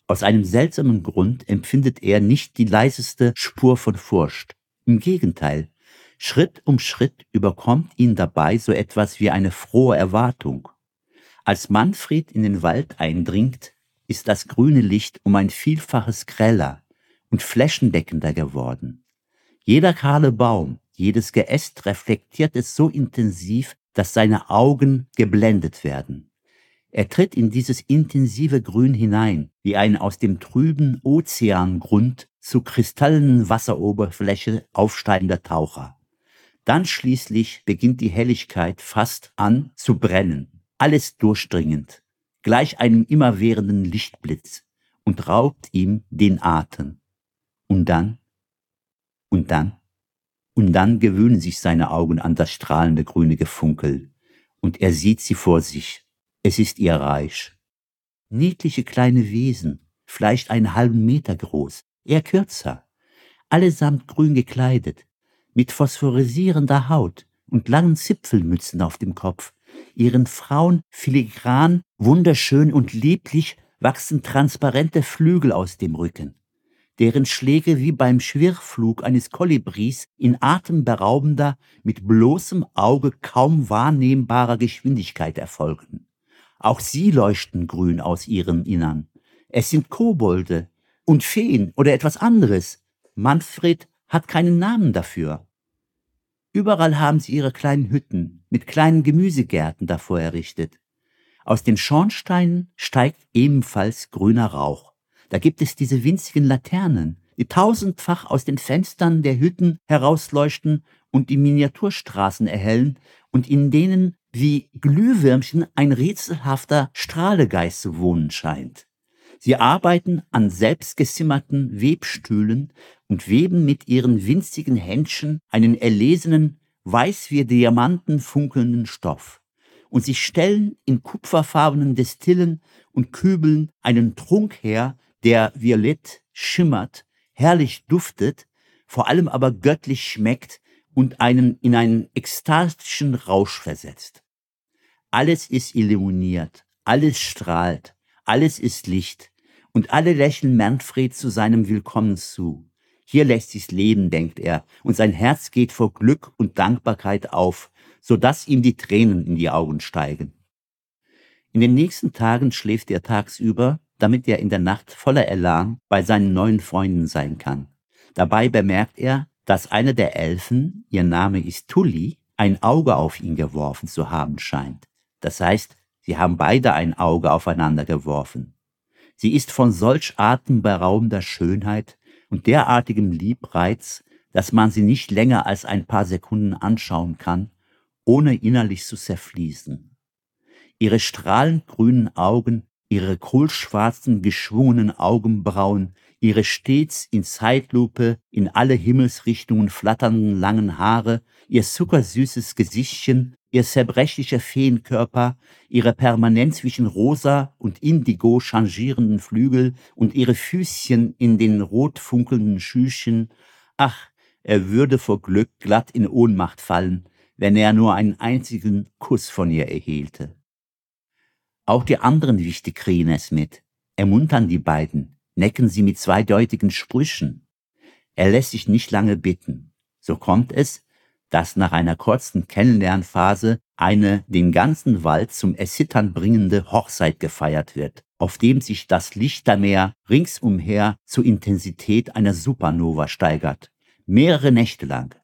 Aus einem seltsamen Grund empfindet er nicht die leiseste Spur von Furcht. Im Gegenteil, Schritt um Schritt überkommt ihn dabei so etwas wie eine frohe Erwartung. Als Manfred in den Wald eindringt, ist das grüne Licht um ein Vielfaches greller und flächendeckender geworden. Jeder kahle Baum, jedes Geäst reflektiert es so intensiv, dass seine Augen geblendet werden. Er tritt in dieses intensive Grün hinein, wie ein aus dem trüben Ozeangrund zu kristallenen Wasseroberfläche aufsteigender Taucher. Dann schließlich beginnt die Helligkeit fast an zu brennen, alles durchdringend, gleich einem immerwährenden Lichtblitz und raubt ihm den Atem. Und dann, und dann, und dann gewöhnen sich seine Augen an das strahlende grüne Gefunkel, und er sieht sie vor sich. Es ist ihr Reich. Niedliche kleine Wesen, vielleicht einen halben Meter groß, eher kürzer, allesamt grün gekleidet, mit phosphorisierender Haut und langen Zipfelmützen auf dem Kopf. Ihren Frauen filigran, wunderschön und lieblich wachsen transparente Flügel aus dem Rücken, deren Schläge wie beim Schwirrflug eines Kolibris in atemberaubender, mit bloßem Auge kaum wahrnehmbarer Geschwindigkeit erfolgen. Auch sie leuchten grün aus ihrem Innern. Es sind Kobolde und Feen oder etwas anderes. Manfred hat keinen Namen dafür. Überall haben sie ihre kleinen Hütten mit kleinen Gemüsegärten davor errichtet. Aus den Schornsteinen steigt ebenfalls grüner Rauch. Da gibt es diese winzigen Laternen, die tausendfach aus den Fenstern der Hütten herausleuchten und die Miniaturstraßen erhellen und in denen wie Glühwürmchen ein rätselhafter Strahlegeist zu wohnen scheint. Sie arbeiten an selbstgesimmerten Webstühlen und weben mit ihren winzigen Händchen einen erlesenen, weiß wie Diamanten funkelnden Stoff. Und sie stellen in kupferfarbenen Destillen und Kübeln einen Trunk her, der violett schimmert, herrlich duftet, vor allem aber göttlich schmeckt und einen in einen ekstatischen Rausch versetzt. Alles ist illuminiert, alles strahlt, alles ist Licht, und alle lächeln Manfred zu seinem Willkommen zu. Hier lässt sich's leben, denkt er, und sein Herz geht vor Glück und Dankbarkeit auf, so dass ihm die Tränen in die Augen steigen. In den nächsten Tagen schläft er tagsüber, damit er in der Nacht voller Elan bei seinen neuen Freunden sein kann. Dabei bemerkt er, dass einer der Elfen, ihr Name ist Tulli, ein Auge auf ihn geworfen zu haben scheint. Das heißt, sie haben beide ein Auge aufeinander geworfen. Sie ist von solch atemberaubender Schönheit und derartigem Liebreiz, dass man sie nicht länger als ein paar Sekunden anschauen kann, ohne innerlich zu zerfließen. Ihre strahlend grünen Augen, ihre kohlschwarzen, geschwungenen Augenbrauen, ihre stets in Zeitlupe in alle Himmelsrichtungen flatternden langen Haare, ihr zuckersüßes Gesichtchen, ihr zerbrechlicher Feenkörper, ihre permanent zwischen rosa und indigo changierenden Flügel und ihre Füßchen in den rot funkelnden Schüchen, ach, er würde vor Glück glatt in Ohnmacht fallen, wenn er nur einen einzigen Kuss von ihr erhielte. Auch die anderen Wichte kriegen es mit, ermuntern die beiden, necken sie mit zweideutigen Sprüchen. Er lässt sich nicht lange bitten. So kommt es, dass nach einer kurzen Kennenlernphase eine den ganzen Wald zum Erzittern bringende Hochzeit gefeiert wird, auf dem sich das Lichtermeer ringsumher zur Intensität einer Supernova steigert, mehrere Nächte lang.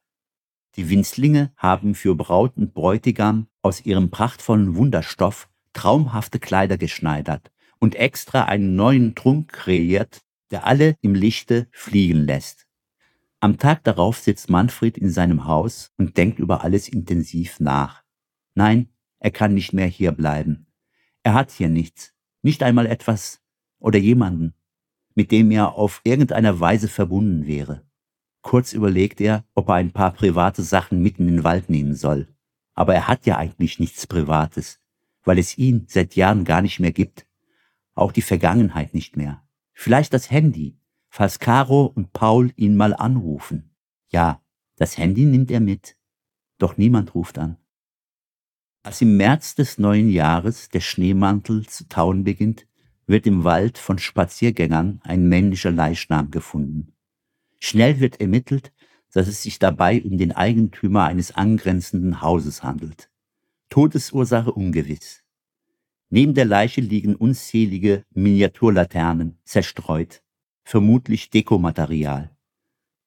Die Winzlinge haben für Braut und Bräutigam aus ihrem prachtvollen Wunderstoff traumhafte Kleider geschneidert und extra einen neuen Trunk kreiert, der alle im Lichte fliegen lässt. Am Tag darauf sitzt Manfred in seinem Haus und denkt über alles intensiv nach. Nein, er kann nicht mehr hier bleiben. Er hat hier nichts, nicht einmal etwas oder jemanden, mit dem er auf irgendeiner Weise verbunden wäre. Kurz überlegt er, ob er ein paar private Sachen mitten in den Wald nehmen soll. Aber er hat ja eigentlich nichts Privates, weil es ihn seit Jahren gar nicht mehr gibt. Auch die Vergangenheit nicht mehr. Vielleicht das Handy, falls Caro und Paul ihn mal anrufen. Ja, das Handy nimmt er mit, doch niemand ruft an. Als im März des neuen Jahres der Schneemantel zu tauen beginnt, wird im Wald von Spaziergängern ein männlicher Leichnam gefunden. Schnell wird ermittelt, dass es sich dabei um den Eigentümer eines angrenzenden Hauses handelt. Todesursache ungewiss. Neben der Leiche liegen unzählige Miniaturlaternen zerstreut, vermutlich Dekomaterial.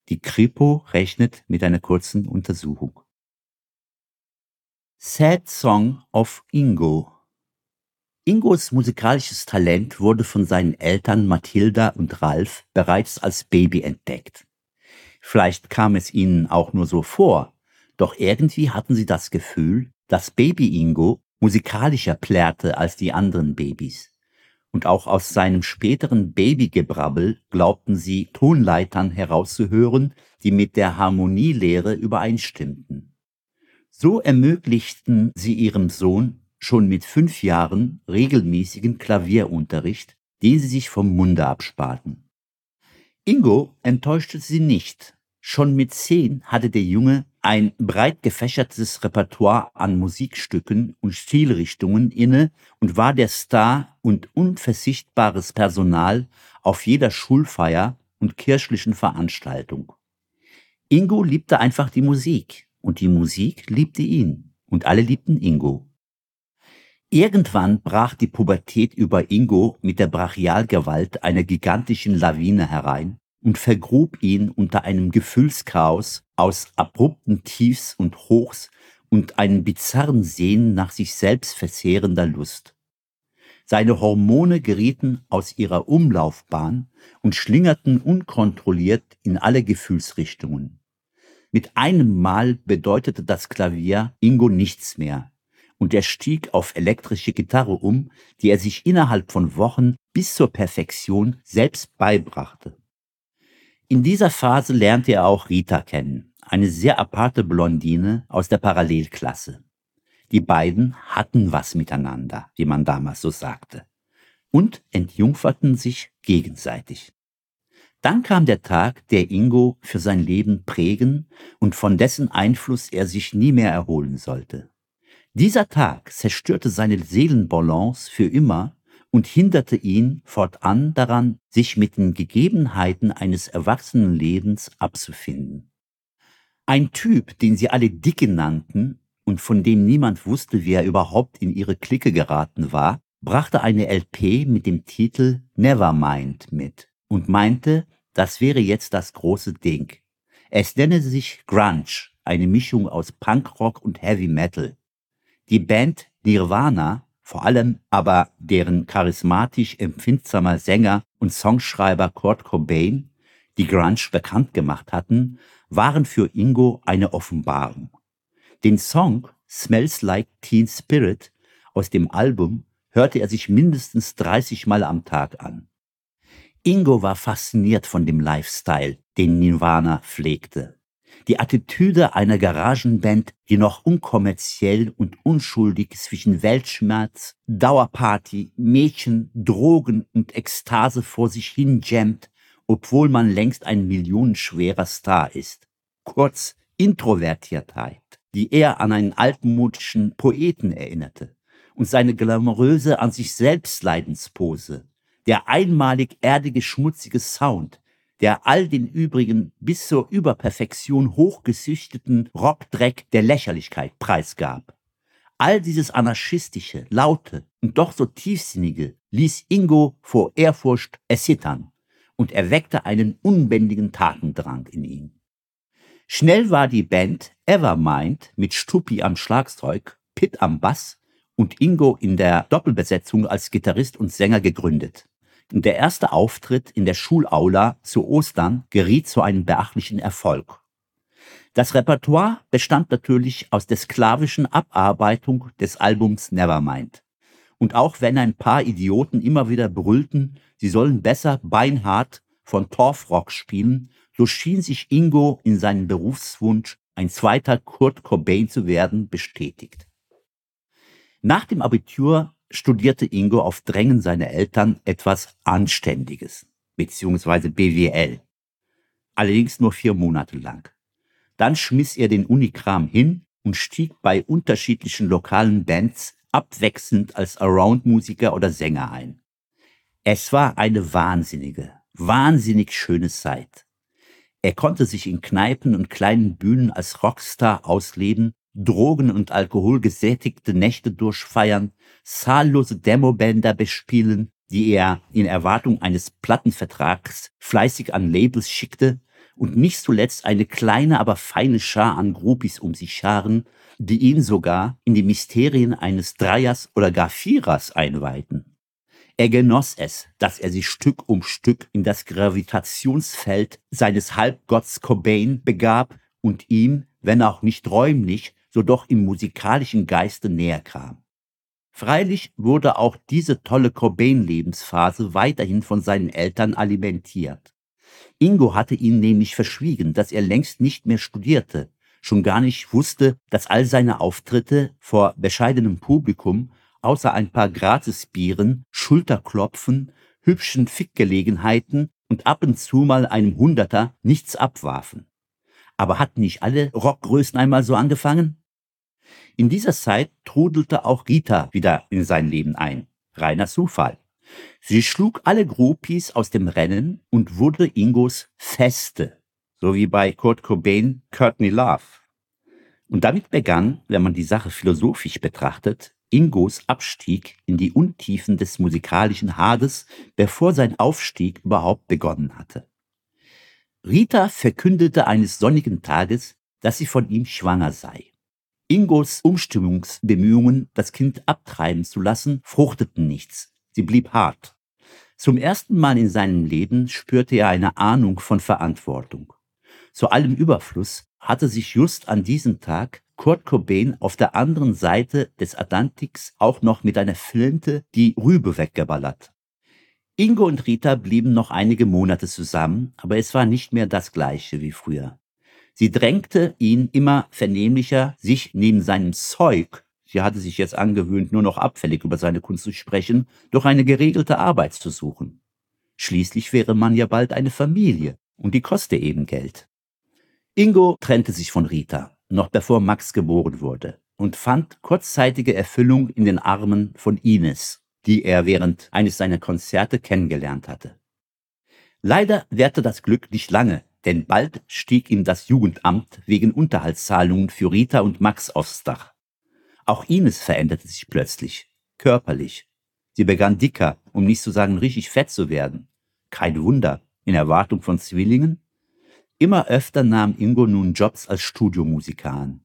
Die Kripo rechnet mit einer kurzen Untersuchung. Sad Song of Ingo Ingos musikalisches Talent wurde von seinen Eltern Mathilda und Ralf bereits als Baby entdeckt. Vielleicht kam es ihnen auch nur so vor, doch irgendwie hatten sie das Gefühl, dass Baby Ingo musikalischer plärrte als die anderen Babys. Und auch aus seinem späteren Babygebrabbel glaubten sie Tonleitern herauszuhören, die mit der Harmonielehre übereinstimmten. So ermöglichten sie ihrem Sohn schon mit fünf Jahren regelmäßigen Klavierunterricht, den sie sich vom Munde absparten. Ingo enttäuschte sie nicht. Schon mit zehn hatte der Junge ein breit gefächertes Repertoire an Musikstücken und Stilrichtungen inne und war der Star und unversichtbares Personal auf jeder Schulfeier und kirchlichen Veranstaltung. Ingo liebte einfach die Musik und die Musik liebte ihn und alle liebten Ingo. Irgendwann brach die Pubertät über Ingo mit der Brachialgewalt einer gigantischen Lawine herein und vergrub ihn unter einem Gefühlschaos aus abrupten Tiefs und Hochs und einem bizarren Sehnen nach sich selbst verzehrender Lust. Seine Hormone gerieten aus ihrer Umlaufbahn und schlingerten unkontrolliert in alle Gefühlsrichtungen. Mit einem Mal bedeutete das Klavier Ingo nichts mehr, und er stieg auf elektrische Gitarre um, die er sich innerhalb von Wochen bis zur Perfektion selbst beibrachte. In dieser Phase lernte er auch Rita kennen, eine sehr aparte Blondine aus der Parallelklasse. Die beiden hatten was miteinander, wie man damals so sagte, und entjungferten sich gegenseitig. Dann kam der Tag, der Ingo für sein Leben prägen und von dessen Einfluss er sich nie mehr erholen sollte. Dieser Tag zerstörte seine Seelenbalance für immer und hinderte ihn fortan daran, sich mit den Gegebenheiten eines Erwachsenenlebens abzufinden. Ein Typ, den sie alle Dicke nannten und von dem niemand wusste, wie er überhaupt in ihre Clique geraten war, brachte eine LP mit dem Titel Nevermind mit und meinte, das wäre jetzt das große Ding. Es nenne sich Grunge, eine Mischung aus Punkrock und Heavy Metal. Die Band Nirvana vor allem aber deren charismatisch empfindsamer Sänger und Songschreiber Kurt Cobain, die Grunge bekannt gemacht hatten, waren für Ingo eine Offenbarung. Den Song Smells Like Teen Spirit aus dem Album hörte er sich mindestens 30 Mal am Tag an. Ingo war fasziniert von dem Lifestyle, den Nirvana pflegte die Attitüde einer Garagenband, die noch unkommerziell und unschuldig zwischen Weltschmerz, Dauerparty, Mädchen, Drogen und Ekstase vor sich hin jammt, obwohl man längst ein millionenschwerer Star ist. Kurz Introvertiertheit, die eher an einen altmodischen Poeten erinnerte und seine glamouröse an sich selbst Leidenspose, der einmalig erdige schmutzige Sound, der all den übrigen bis zur Überperfektion hochgesüchteten Rockdreck der Lächerlichkeit preisgab. All dieses anarchistische, laute und doch so tiefsinnige ließ Ingo vor Ehrfurcht erzittern und erweckte einen unbändigen Tatendrang in ihm. Schnell war die Band Evermind mit Stuppi am Schlagzeug, Pitt am Bass und Ingo in der Doppelbesetzung als Gitarrist und Sänger gegründet. Der erste Auftritt in der Schulaula zu Ostern geriet zu einem beachtlichen Erfolg. Das Repertoire bestand natürlich aus der sklavischen Abarbeitung des Albums Nevermind. Und auch wenn ein paar Idioten immer wieder brüllten, sie sollen besser beinhart von Torfrock spielen, so schien sich Ingo in seinem Berufswunsch, ein zweiter Kurt Cobain zu werden, bestätigt. Nach dem Abitur studierte Ingo auf Drängen seiner Eltern etwas Anständiges. bzw. BWL. Allerdings nur vier Monate lang. Dann schmiss er den Unikram hin und stieg bei unterschiedlichen lokalen Bands abwechselnd als Around-Musiker oder Sänger ein. Es war eine wahnsinnige, wahnsinnig schöne Zeit. Er konnte sich in Kneipen und kleinen Bühnen als Rockstar ausleben, Drogen- und Alkoholgesättigte Nächte durchfeiern, zahllose Demobänder bespielen, die er in Erwartung eines Plattenvertrags fleißig an Labels schickte und nicht zuletzt eine kleine, aber feine Schar an Groupies um sich scharen, die ihn sogar in die Mysterien eines Dreiers oder gar Vierers einweihten. Er genoss es, dass er sich Stück um Stück in das Gravitationsfeld seines Halbgotts Cobain begab und ihm, wenn auch nicht räumlich, so doch im musikalischen Geiste näher kam. Freilich wurde auch diese tolle Cobain-Lebensphase weiterhin von seinen Eltern alimentiert. Ingo hatte ihnen nämlich verschwiegen, dass er längst nicht mehr studierte, schon gar nicht wusste, dass all seine Auftritte vor bescheidenem Publikum außer ein paar Gratisbieren, Schulterklopfen, hübschen Fickgelegenheiten und ab und zu mal einem Hunderter nichts abwarfen. Aber hatten nicht alle Rockgrößen einmal so angefangen? In dieser Zeit trudelte auch Rita wieder in sein Leben ein. Reiner Zufall. Sie schlug alle Groupies aus dem Rennen und wurde Ingos Feste, so wie bei Kurt Cobain Courtney Love. Und damit begann, wenn man die Sache philosophisch betrachtet, Ingos Abstieg in die Untiefen des musikalischen Hades, bevor sein Aufstieg überhaupt begonnen hatte. Rita verkündete eines sonnigen Tages, dass sie von ihm schwanger sei. Ingos Umstimmungsbemühungen, das Kind abtreiben zu lassen, fruchteten nichts. Sie blieb hart. Zum ersten Mal in seinem Leben spürte er eine Ahnung von Verantwortung. Zu allem Überfluss hatte sich just an diesem Tag Kurt Cobain auf der anderen Seite des Atlantiks auch noch mit einer Flinte die Rübe weggeballert. Ingo und Rita blieben noch einige Monate zusammen, aber es war nicht mehr das gleiche wie früher. Sie drängte ihn immer vernehmlicher, sich neben seinem Zeug, sie hatte sich jetzt angewöhnt, nur noch abfällig über seine Kunst zu sprechen, durch eine geregelte Arbeit zu suchen. Schließlich wäre man ja bald eine Familie, und die koste eben Geld. Ingo trennte sich von Rita, noch bevor Max geboren wurde, und fand kurzzeitige Erfüllung in den Armen von Ines, die er während eines seiner Konzerte kennengelernt hatte. Leider währte das Glück nicht lange, denn bald stieg ihm das Jugendamt wegen Unterhaltszahlungen für Rita und Max aufs Dach. Auch Ines veränderte sich plötzlich, körperlich. Sie begann dicker, um nicht zu sagen richtig fett zu werden. Kein Wunder, in Erwartung von Zwillingen. Immer öfter nahm Ingo nun Jobs als Studiomusiker an.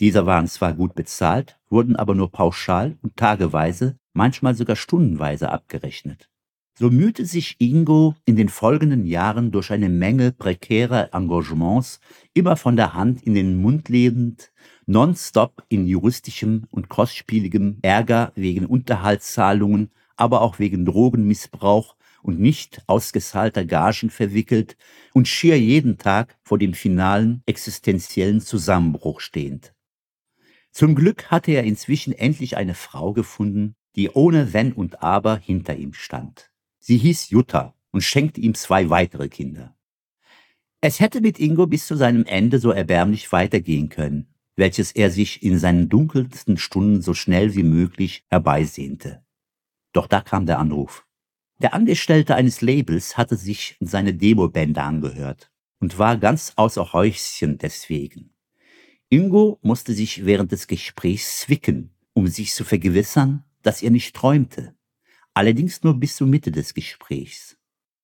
Diese waren zwar gut bezahlt, wurden aber nur pauschal und tageweise, manchmal sogar stundenweise abgerechnet. So mühte sich Ingo in den folgenden Jahren durch eine Menge prekärer Engagements immer von der Hand in den Mund lebend, nonstop in juristischem und kostspieligem Ärger wegen Unterhaltszahlungen, aber auch wegen Drogenmissbrauch und nicht ausgezahlter Gagen verwickelt und schier jeden Tag vor dem finalen existenziellen Zusammenbruch stehend. Zum Glück hatte er inzwischen endlich eine Frau gefunden, die ohne Wenn und Aber hinter ihm stand. Sie hieß Jutta und schenkte ihm zwei weitere Kinder. Es hätte mit Ingo bis zu seinem Ende so erbärmlich weitergehen können, welches er sich in seinen dunkelsten Stunden so schnell wie möglich herbeisehnte. Doch da kam der Anruf. Der Angestellte eines Labels hatte sich seine Demobände angehört und war ganz außer Häuschen deswegen. Ingo musste sich während des Gesprächs zwicken, um sich zu vergewissern, dass er nicht träumte allerdings nur bis zur Mitte des Gesprächs.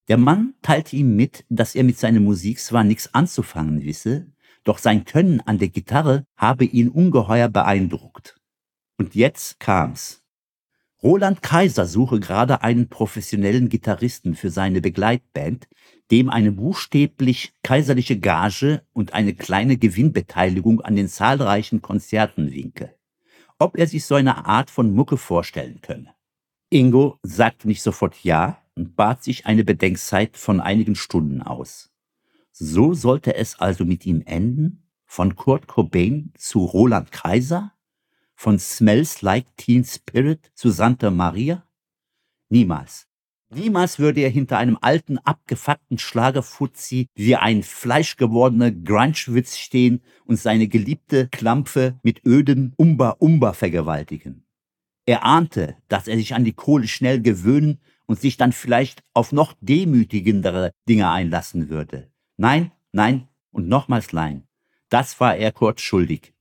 Der Mann teilte ihm mit, dass er mit seiner Musik zwar nichts anzufangen wisse, doch sein Können an der Gitarre habe ihn ungeheuer beeindruckt. Und jetzt kam's. Roland Kaiser suche gerade einen professionellen Gitarristen für seine Begleitband, dem eine buchstäblich kaiserliche Gage und eine kleine Gewinnbeteiligung an den zahlreichen Konzerten winke. Ob er sich so eine Art von Mucke vorstellen könne. Ingo sagte nicht sofort ja und bat sich eine Bedenkzeit von einigen Stunden aus. So sollte es also mit ihm enden? Von Kurt Cobain zu Roland Kaiser? Von Smells Like Teen Spirit zu Santa Maria? Niemals. Niemals würde er hinter einem alten, abgefuckten Schlagerfuzzi wie ein fleischgewordener Grunchwitz stehen und seine geliebte Klampfe mit ödem Umba Umba vergewaltigen. Er ahnte, dass er sich an die Kohle schnell gewöhnen und sich dann vielleicht auf noch demütigendere Dinge einlassen würde. Nein, nein und nochmals nein. Das war er kurz schuldig.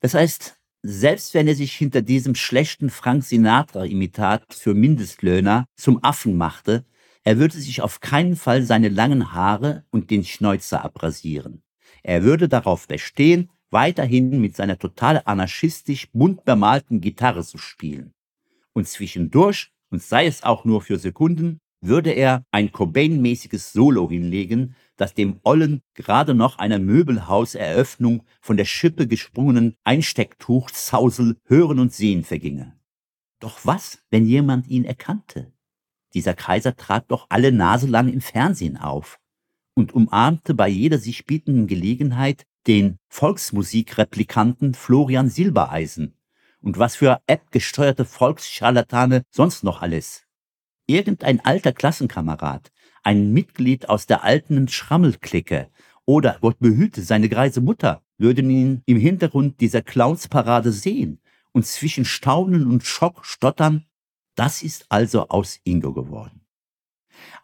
Das heißt, selbst wenn er sich hinter diesem schlechten Frank Sinatra-Imitat für Mindestlöhner zum Affen machte, er würde sich auf keinen Fall seine langen Haare und den Schnäuzer abrasieren. Er würde darauf bestehen, weiterhin mit seiner total anarchistisch bunt bemalten Gitarre zu spielen. Und zwischendurch, und sei es auch nur für Sekunden, würde er ein Cobain-mäßiges Solo hinlegen, das dem Ollen gerade noch einer Möbelhauseröffnung von der Schippe gesprungenen Einstecktuchzausel hören und sehen verginge. Doch was, wenn jemand ihn erkannte? Dieser Kaiser trat doch alle Nase lang im Fernsehen auf und umarmte bei jeder sich bietenden Gelegenheit den Volksmusikreplikanten Florian Silbereisen und was für App-gesteuerte Volkscharlatane sonst noch alles. Irgendein alter Klassenkamerad, ein Mitglied aus der alten Schrammelklicke oder, Gott behüte, seine greise Mutter würden ihn im Hintergrund dieser Clownsparade sehen und zwischen Staunen und Schock stottern, das ist also aus Ingo geworden.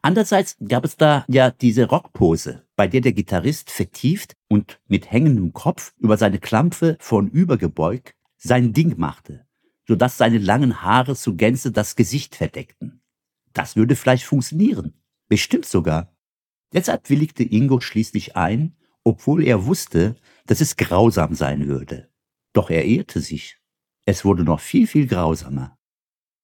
Andererseits gab es da ja diese Rockpose, bei der der Gitarrist vertieft und mit hängendem Kopf über seine Klampfe vornübergebeugt sein Ding machte, sodass seine langen Haare zu Gänze das Gesicht verdeckten. Das würde vielleicht funktionieren, bestimmt sogar. Deshalb willigte Ingo schließlich ein, obwohl er wusste, dass es grausam sein würde. Doch er ehrte sich. Es wurde noch viel, viel grausamer.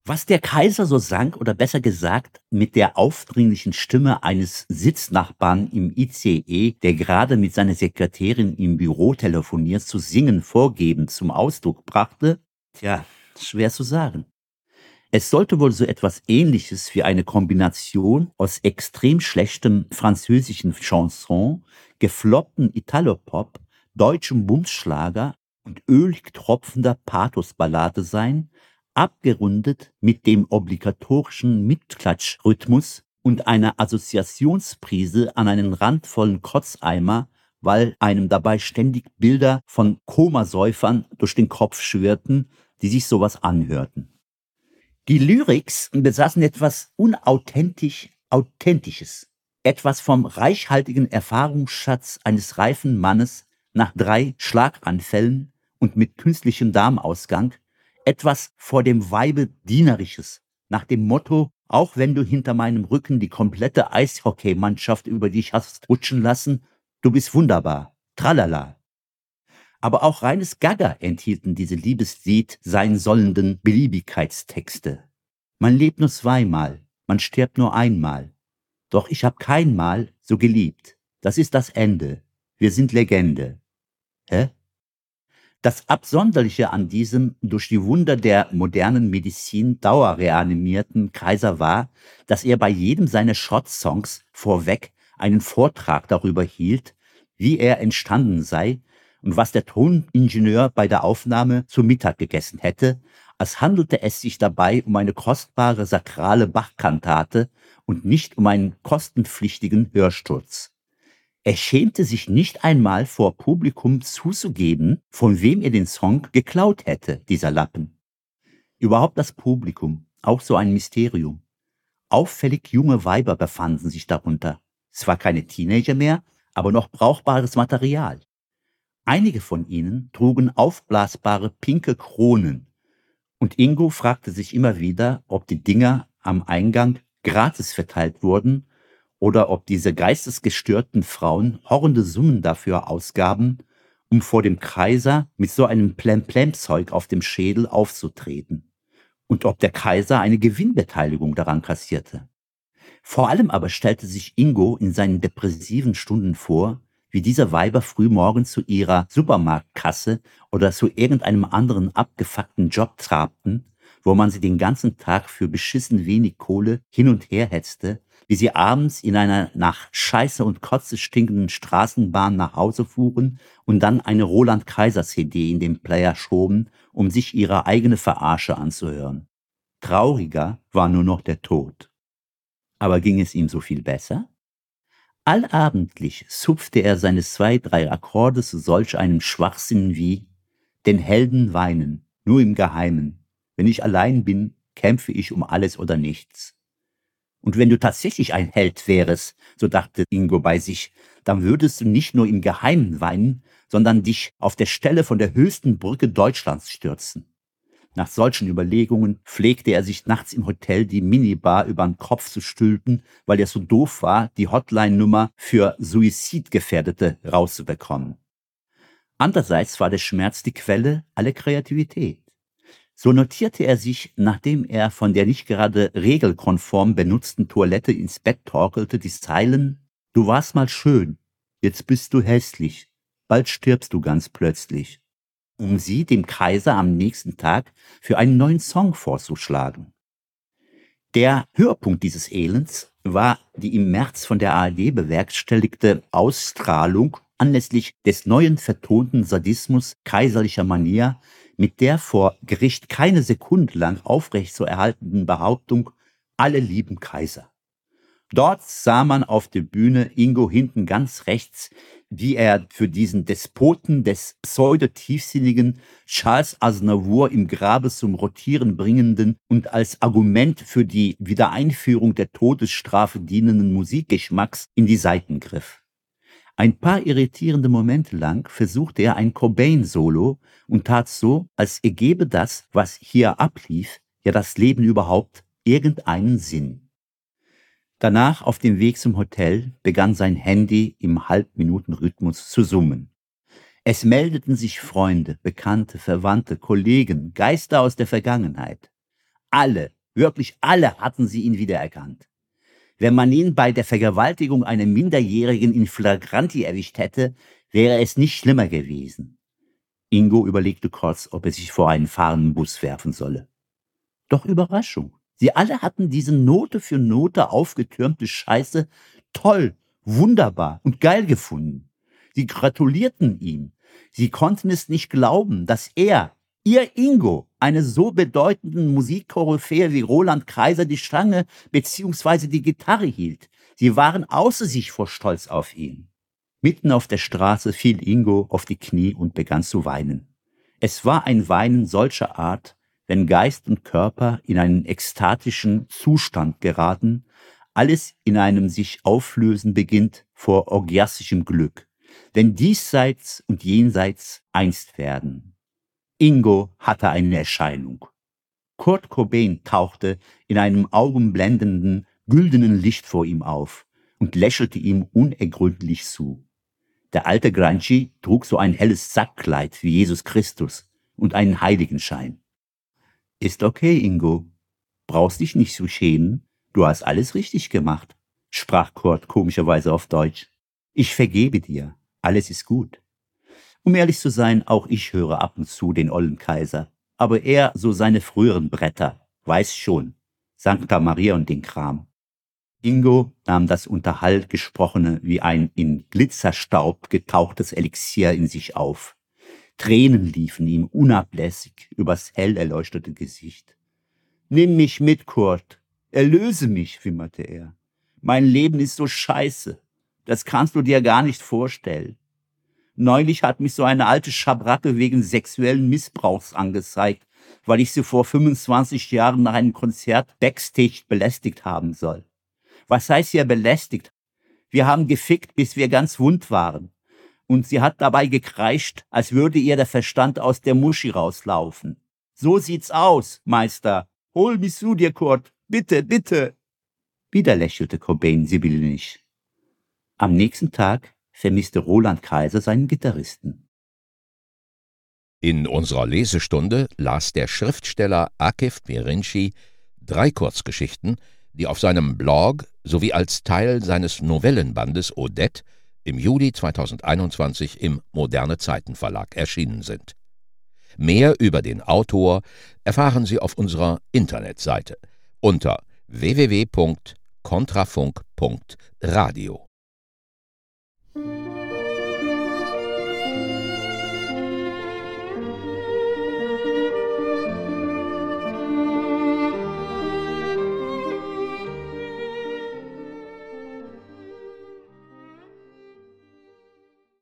Was der Kaiser so sang, oder besser gesagt, mit der aufdringlichen Stimme eines Sitznachbarn im ICE, der gerade mit seiner Sekretärin im Büro telefoniert, zu singen vorgebend zum Ausdruck brachte, tja, schwer zu sagen. Es sollte wohl so etwas ähnliches wie eine Kombination aus extrem schlechtem französischen Chanson, gefloppten Italopop, deutschem Bumsschlager und ölig tropfender Pathosballade sein, abgerundet mit dem obligatorischen Mitklatschrhythmus und einer Assoziationsprise an einen randvollen Kotzeimer, weil einem dabei ständig Bilder von Komasäufern durch den Kopf schwirrten, die sich sowas anhörten. Die Lyrics besaßen etwas unauthentisch Authentisches, etwas vom reichhaltigen Erfahrungsschatz eines reifen Mannes nach drei Schlaganfällen und mit künstlichem Darmausgang, etwas vor dem Weibe Dienerisches, nach dem Motto, auch wenn du hinter meinem Rücken die komplette Eishockeymannschaft über dich hast rutschen lassen, du bist wunderbar. Tralala. Aber auch reines Gaga enthielten diese Liebeslied sein sollenden Beliebigkeitstexte. Man lebt nur zweimal, man stirbt nur einmal. Doch ich hab keinmal so geliebt. Das ist das Ende. Wir sind Legende. Hä? Das Absonderliche an diesem durch die Wunder der modernen Medizin dauerreanimierten Kaiser war, dass er bei jedem seiner Shot-Songs vorweg einen Vortrag darüber hielt, wie er entstanden sei und was der Toningenieur bei der Aufnahme zu Mittag gegessen hätte, als handelte es sich dabei um eine kostbare sakrale Bachkantate und nicht um einen kostenpflichtigen Hörsturz. Er schämte sich nicht einmal vor Publikum zuzugeben, von wem er den Song geklaut hätte, dieser Lappen. Überhaupt das Publikum, auch so ein Mysterium. Auffällig junge Weiber befanden sich darunter. Zwar keine Teenager mehr, aber noch brauchbares Material. Einige von ihnen trugen aufblasbare pinke Kronen. Und Ingo fragte sich immer wieder, ob die Dinger am Eingang gratis verteilt wurden oder ob diese geistesgestörten Frauen horrende Summen dafür ausgaben, um vor dem Kaiser mit so einem Plemplem-Zeug auf dem Schädel aufzutreten. Und ob der Kaiser eine Gewinnbeteiligung daran kassierte. Vor allem aber stellte sich Ingo in seinen depressiven Stunden vor, wie diese Weiber früh morgens zu ihrer Supermarktkasse oder zu irgendeinem anderen abgefuckten Job trabten, wo man sie den ganzen Tag für beschissen wenig Kohle hin und her hetzte wie sie abends in einer nach Scheiße und Kotze stinkenden Straßenbahn nach Hause fuhren und dann eine Roland Kaiser CD in den Player schoben, um sich ihre eigene Verarsche anzuhören. trauriger war nur noch der Tod. Aber ging es ihm so viel besser? Allabendlich zupfte er seine zwei, drei Akkorde zu solch einem Schwachsinn wie Den Helden weinen, nur im Geheimen. Wenn ich allein bin, kämpfe ich um alles oder nichts. Und wenn du tatsächlich ein Held wärest, so dachte Ingo bei sich, dann würdest du nicht nur im Geheimen weinen, sondern dich auf der Stelle von der höchsten Brücke Deutschlands stürzen. Nach solchen Überlegungen pflegte er sich nachts im Hotel die Minibar über den Kopf zu stülpen, weil er so doof war, die Hotline-Nummer für Suizidgefährdete rauszubekommen. Andererseits war der Schmerz die Quelle aller Kreativität. So notierte er sich, nachdem er von der nicht gerade regelkonform benutzten Toilette ins Bett torkelte, die Zeilen Du warst mal schön, jetzt bist du hässlich, bald stirbst du ganz plötzlich um sie dem Kaiser am nächsten Tag für einen neuen Song vorzuschlagen. Der Höhepunkt dieses Elends war die im März von der ARD bewerkstelligte Ausstrahlung anlässlich des neuen vertonten Sadismus kaiserlicher Manier mit der vor Gericht keine Sekunde lang aufrecht zu erhaltenden Behauptung, alle lieben Kaiser. Dort sah man auf der Bühne Ingo hinten ganz rechts wie er für diesen Despoten des pseudo-tiefsinnigen Charles Aznavour im Grabe zum Rotieren bringenden und als Argument für die Wiedereinführung der Todesstrafe dienenden Musikgeschmacks in die Seiten griff. Ein paar irritierende Momente lang versuchte er ein Cobain-Solo und tat so, als ergebe das, was hier ablief, ja das Leben überhaupt irgendeinen Sinn. Danach auf dem Weg zum Hotel begann sein Handy im Halbminuten-Rhythmus zu summen. Es meldeten sich Freunde, Bekannte, Verwandte, Kollegen, Geister aus der Vergangenheit. Alle, wirklich alle hatten sie ihn wiedererkannt. Wenn man ihn bei der Vergewaltigung einer Minderjährigen in Flagranti erwischt hätte, wäre es nicht schlimmer gewesen. Ingo überlegte kurz, ob er sich vor einen fahrenden Bus werfen solle. Doch Überraschung. Sie alle hatten diese Note für Note aufgetürmte Scheiße toll, wunderbar und geil gefunden. Sie gratulierten ihm. Sie konnten es nicht glauben, dass er, ihr Ingo, eine so bedeutenden Musikkoryphäe wie Roland Kaiser die Stange bzw. die Gitarre hielt. Sie waren außer sich vor Stolz auf ihn. Mitten auf der Straße fiel Ingo auf die Knie und begann zu weinen. Es war ein Weinen solcher Art, wenn Geist und Körper in einen ekstatischen Zustand geraten, alles in einem sich auflösen beginnt vor orgiastischem Glück, wenn diesseits und jenseits einst werden. Ingo hatte eine Erscheinung. Kurt Cobain tauchte in einem augenblendenden, güldenen Licht vor ihm auf und lächelte ihm unergründlich zu. Der alte Granchi trug so ein helles Sackkleid wie Jesus Christus und einen Heiligenschein. Ist okay, Ingo. Brauchst dich nicht zu schämen. Du hast alles richtig gemacht, sprach Kurt komischerweise auf Deutsch. Ich vergebe dir. Alles ist gut. Um ehrlich zu sein, auch ich höre ab und zu den ollen Kaiser. Aber er so seine früheren Bretter. Weiß schon. Sankta Maria und den Kram. Ingo nahm das Unterhalt Gesprochene wie ein in Glitzerstaub getauchtes Elixier in sich auf. Tränen liefen ihm unablässig übers hell erleuchtete Gesicht. Nimm mich mit, Kurt. Erlöse mich, wimmerte er. Mein Leben ist so scheiße. Das kannst du dir gar nicht vorstellen. Neulich hat mich so eine alte Schabracke wegen sexuellen Missbrauchs angezeigt, weil ich sie vor 25 Jahren nach einem Konzert backstage belästigt haben soll. Was heißt hier belästigt? Wir haben gefickt, bis wir ganz wund waren und sie hat dabei gekreischt, als würde ihr der Verstand aus der Muschi rauslaufen. So sieht's aus, Meister. Hol mich zu dir, Kurt. Bitte, bitte. Wieder lächelte Cobain sibyllinisch. Am nächsten Tag vermisste Roland Kaiser seinen Gitarristen. In unserer Lesestunde las der Schriftsteller Akif Birinci drei Kurzgeschichten, die auf seinem Blog sowie als Teil seines Novellenbandes Odette im Juli 2021 im Moderne Zeiten Verlag erschienen sind. Mehr über den Autor erfahren Sie auf unserer Internetseite unter www.kontrafunk.radio.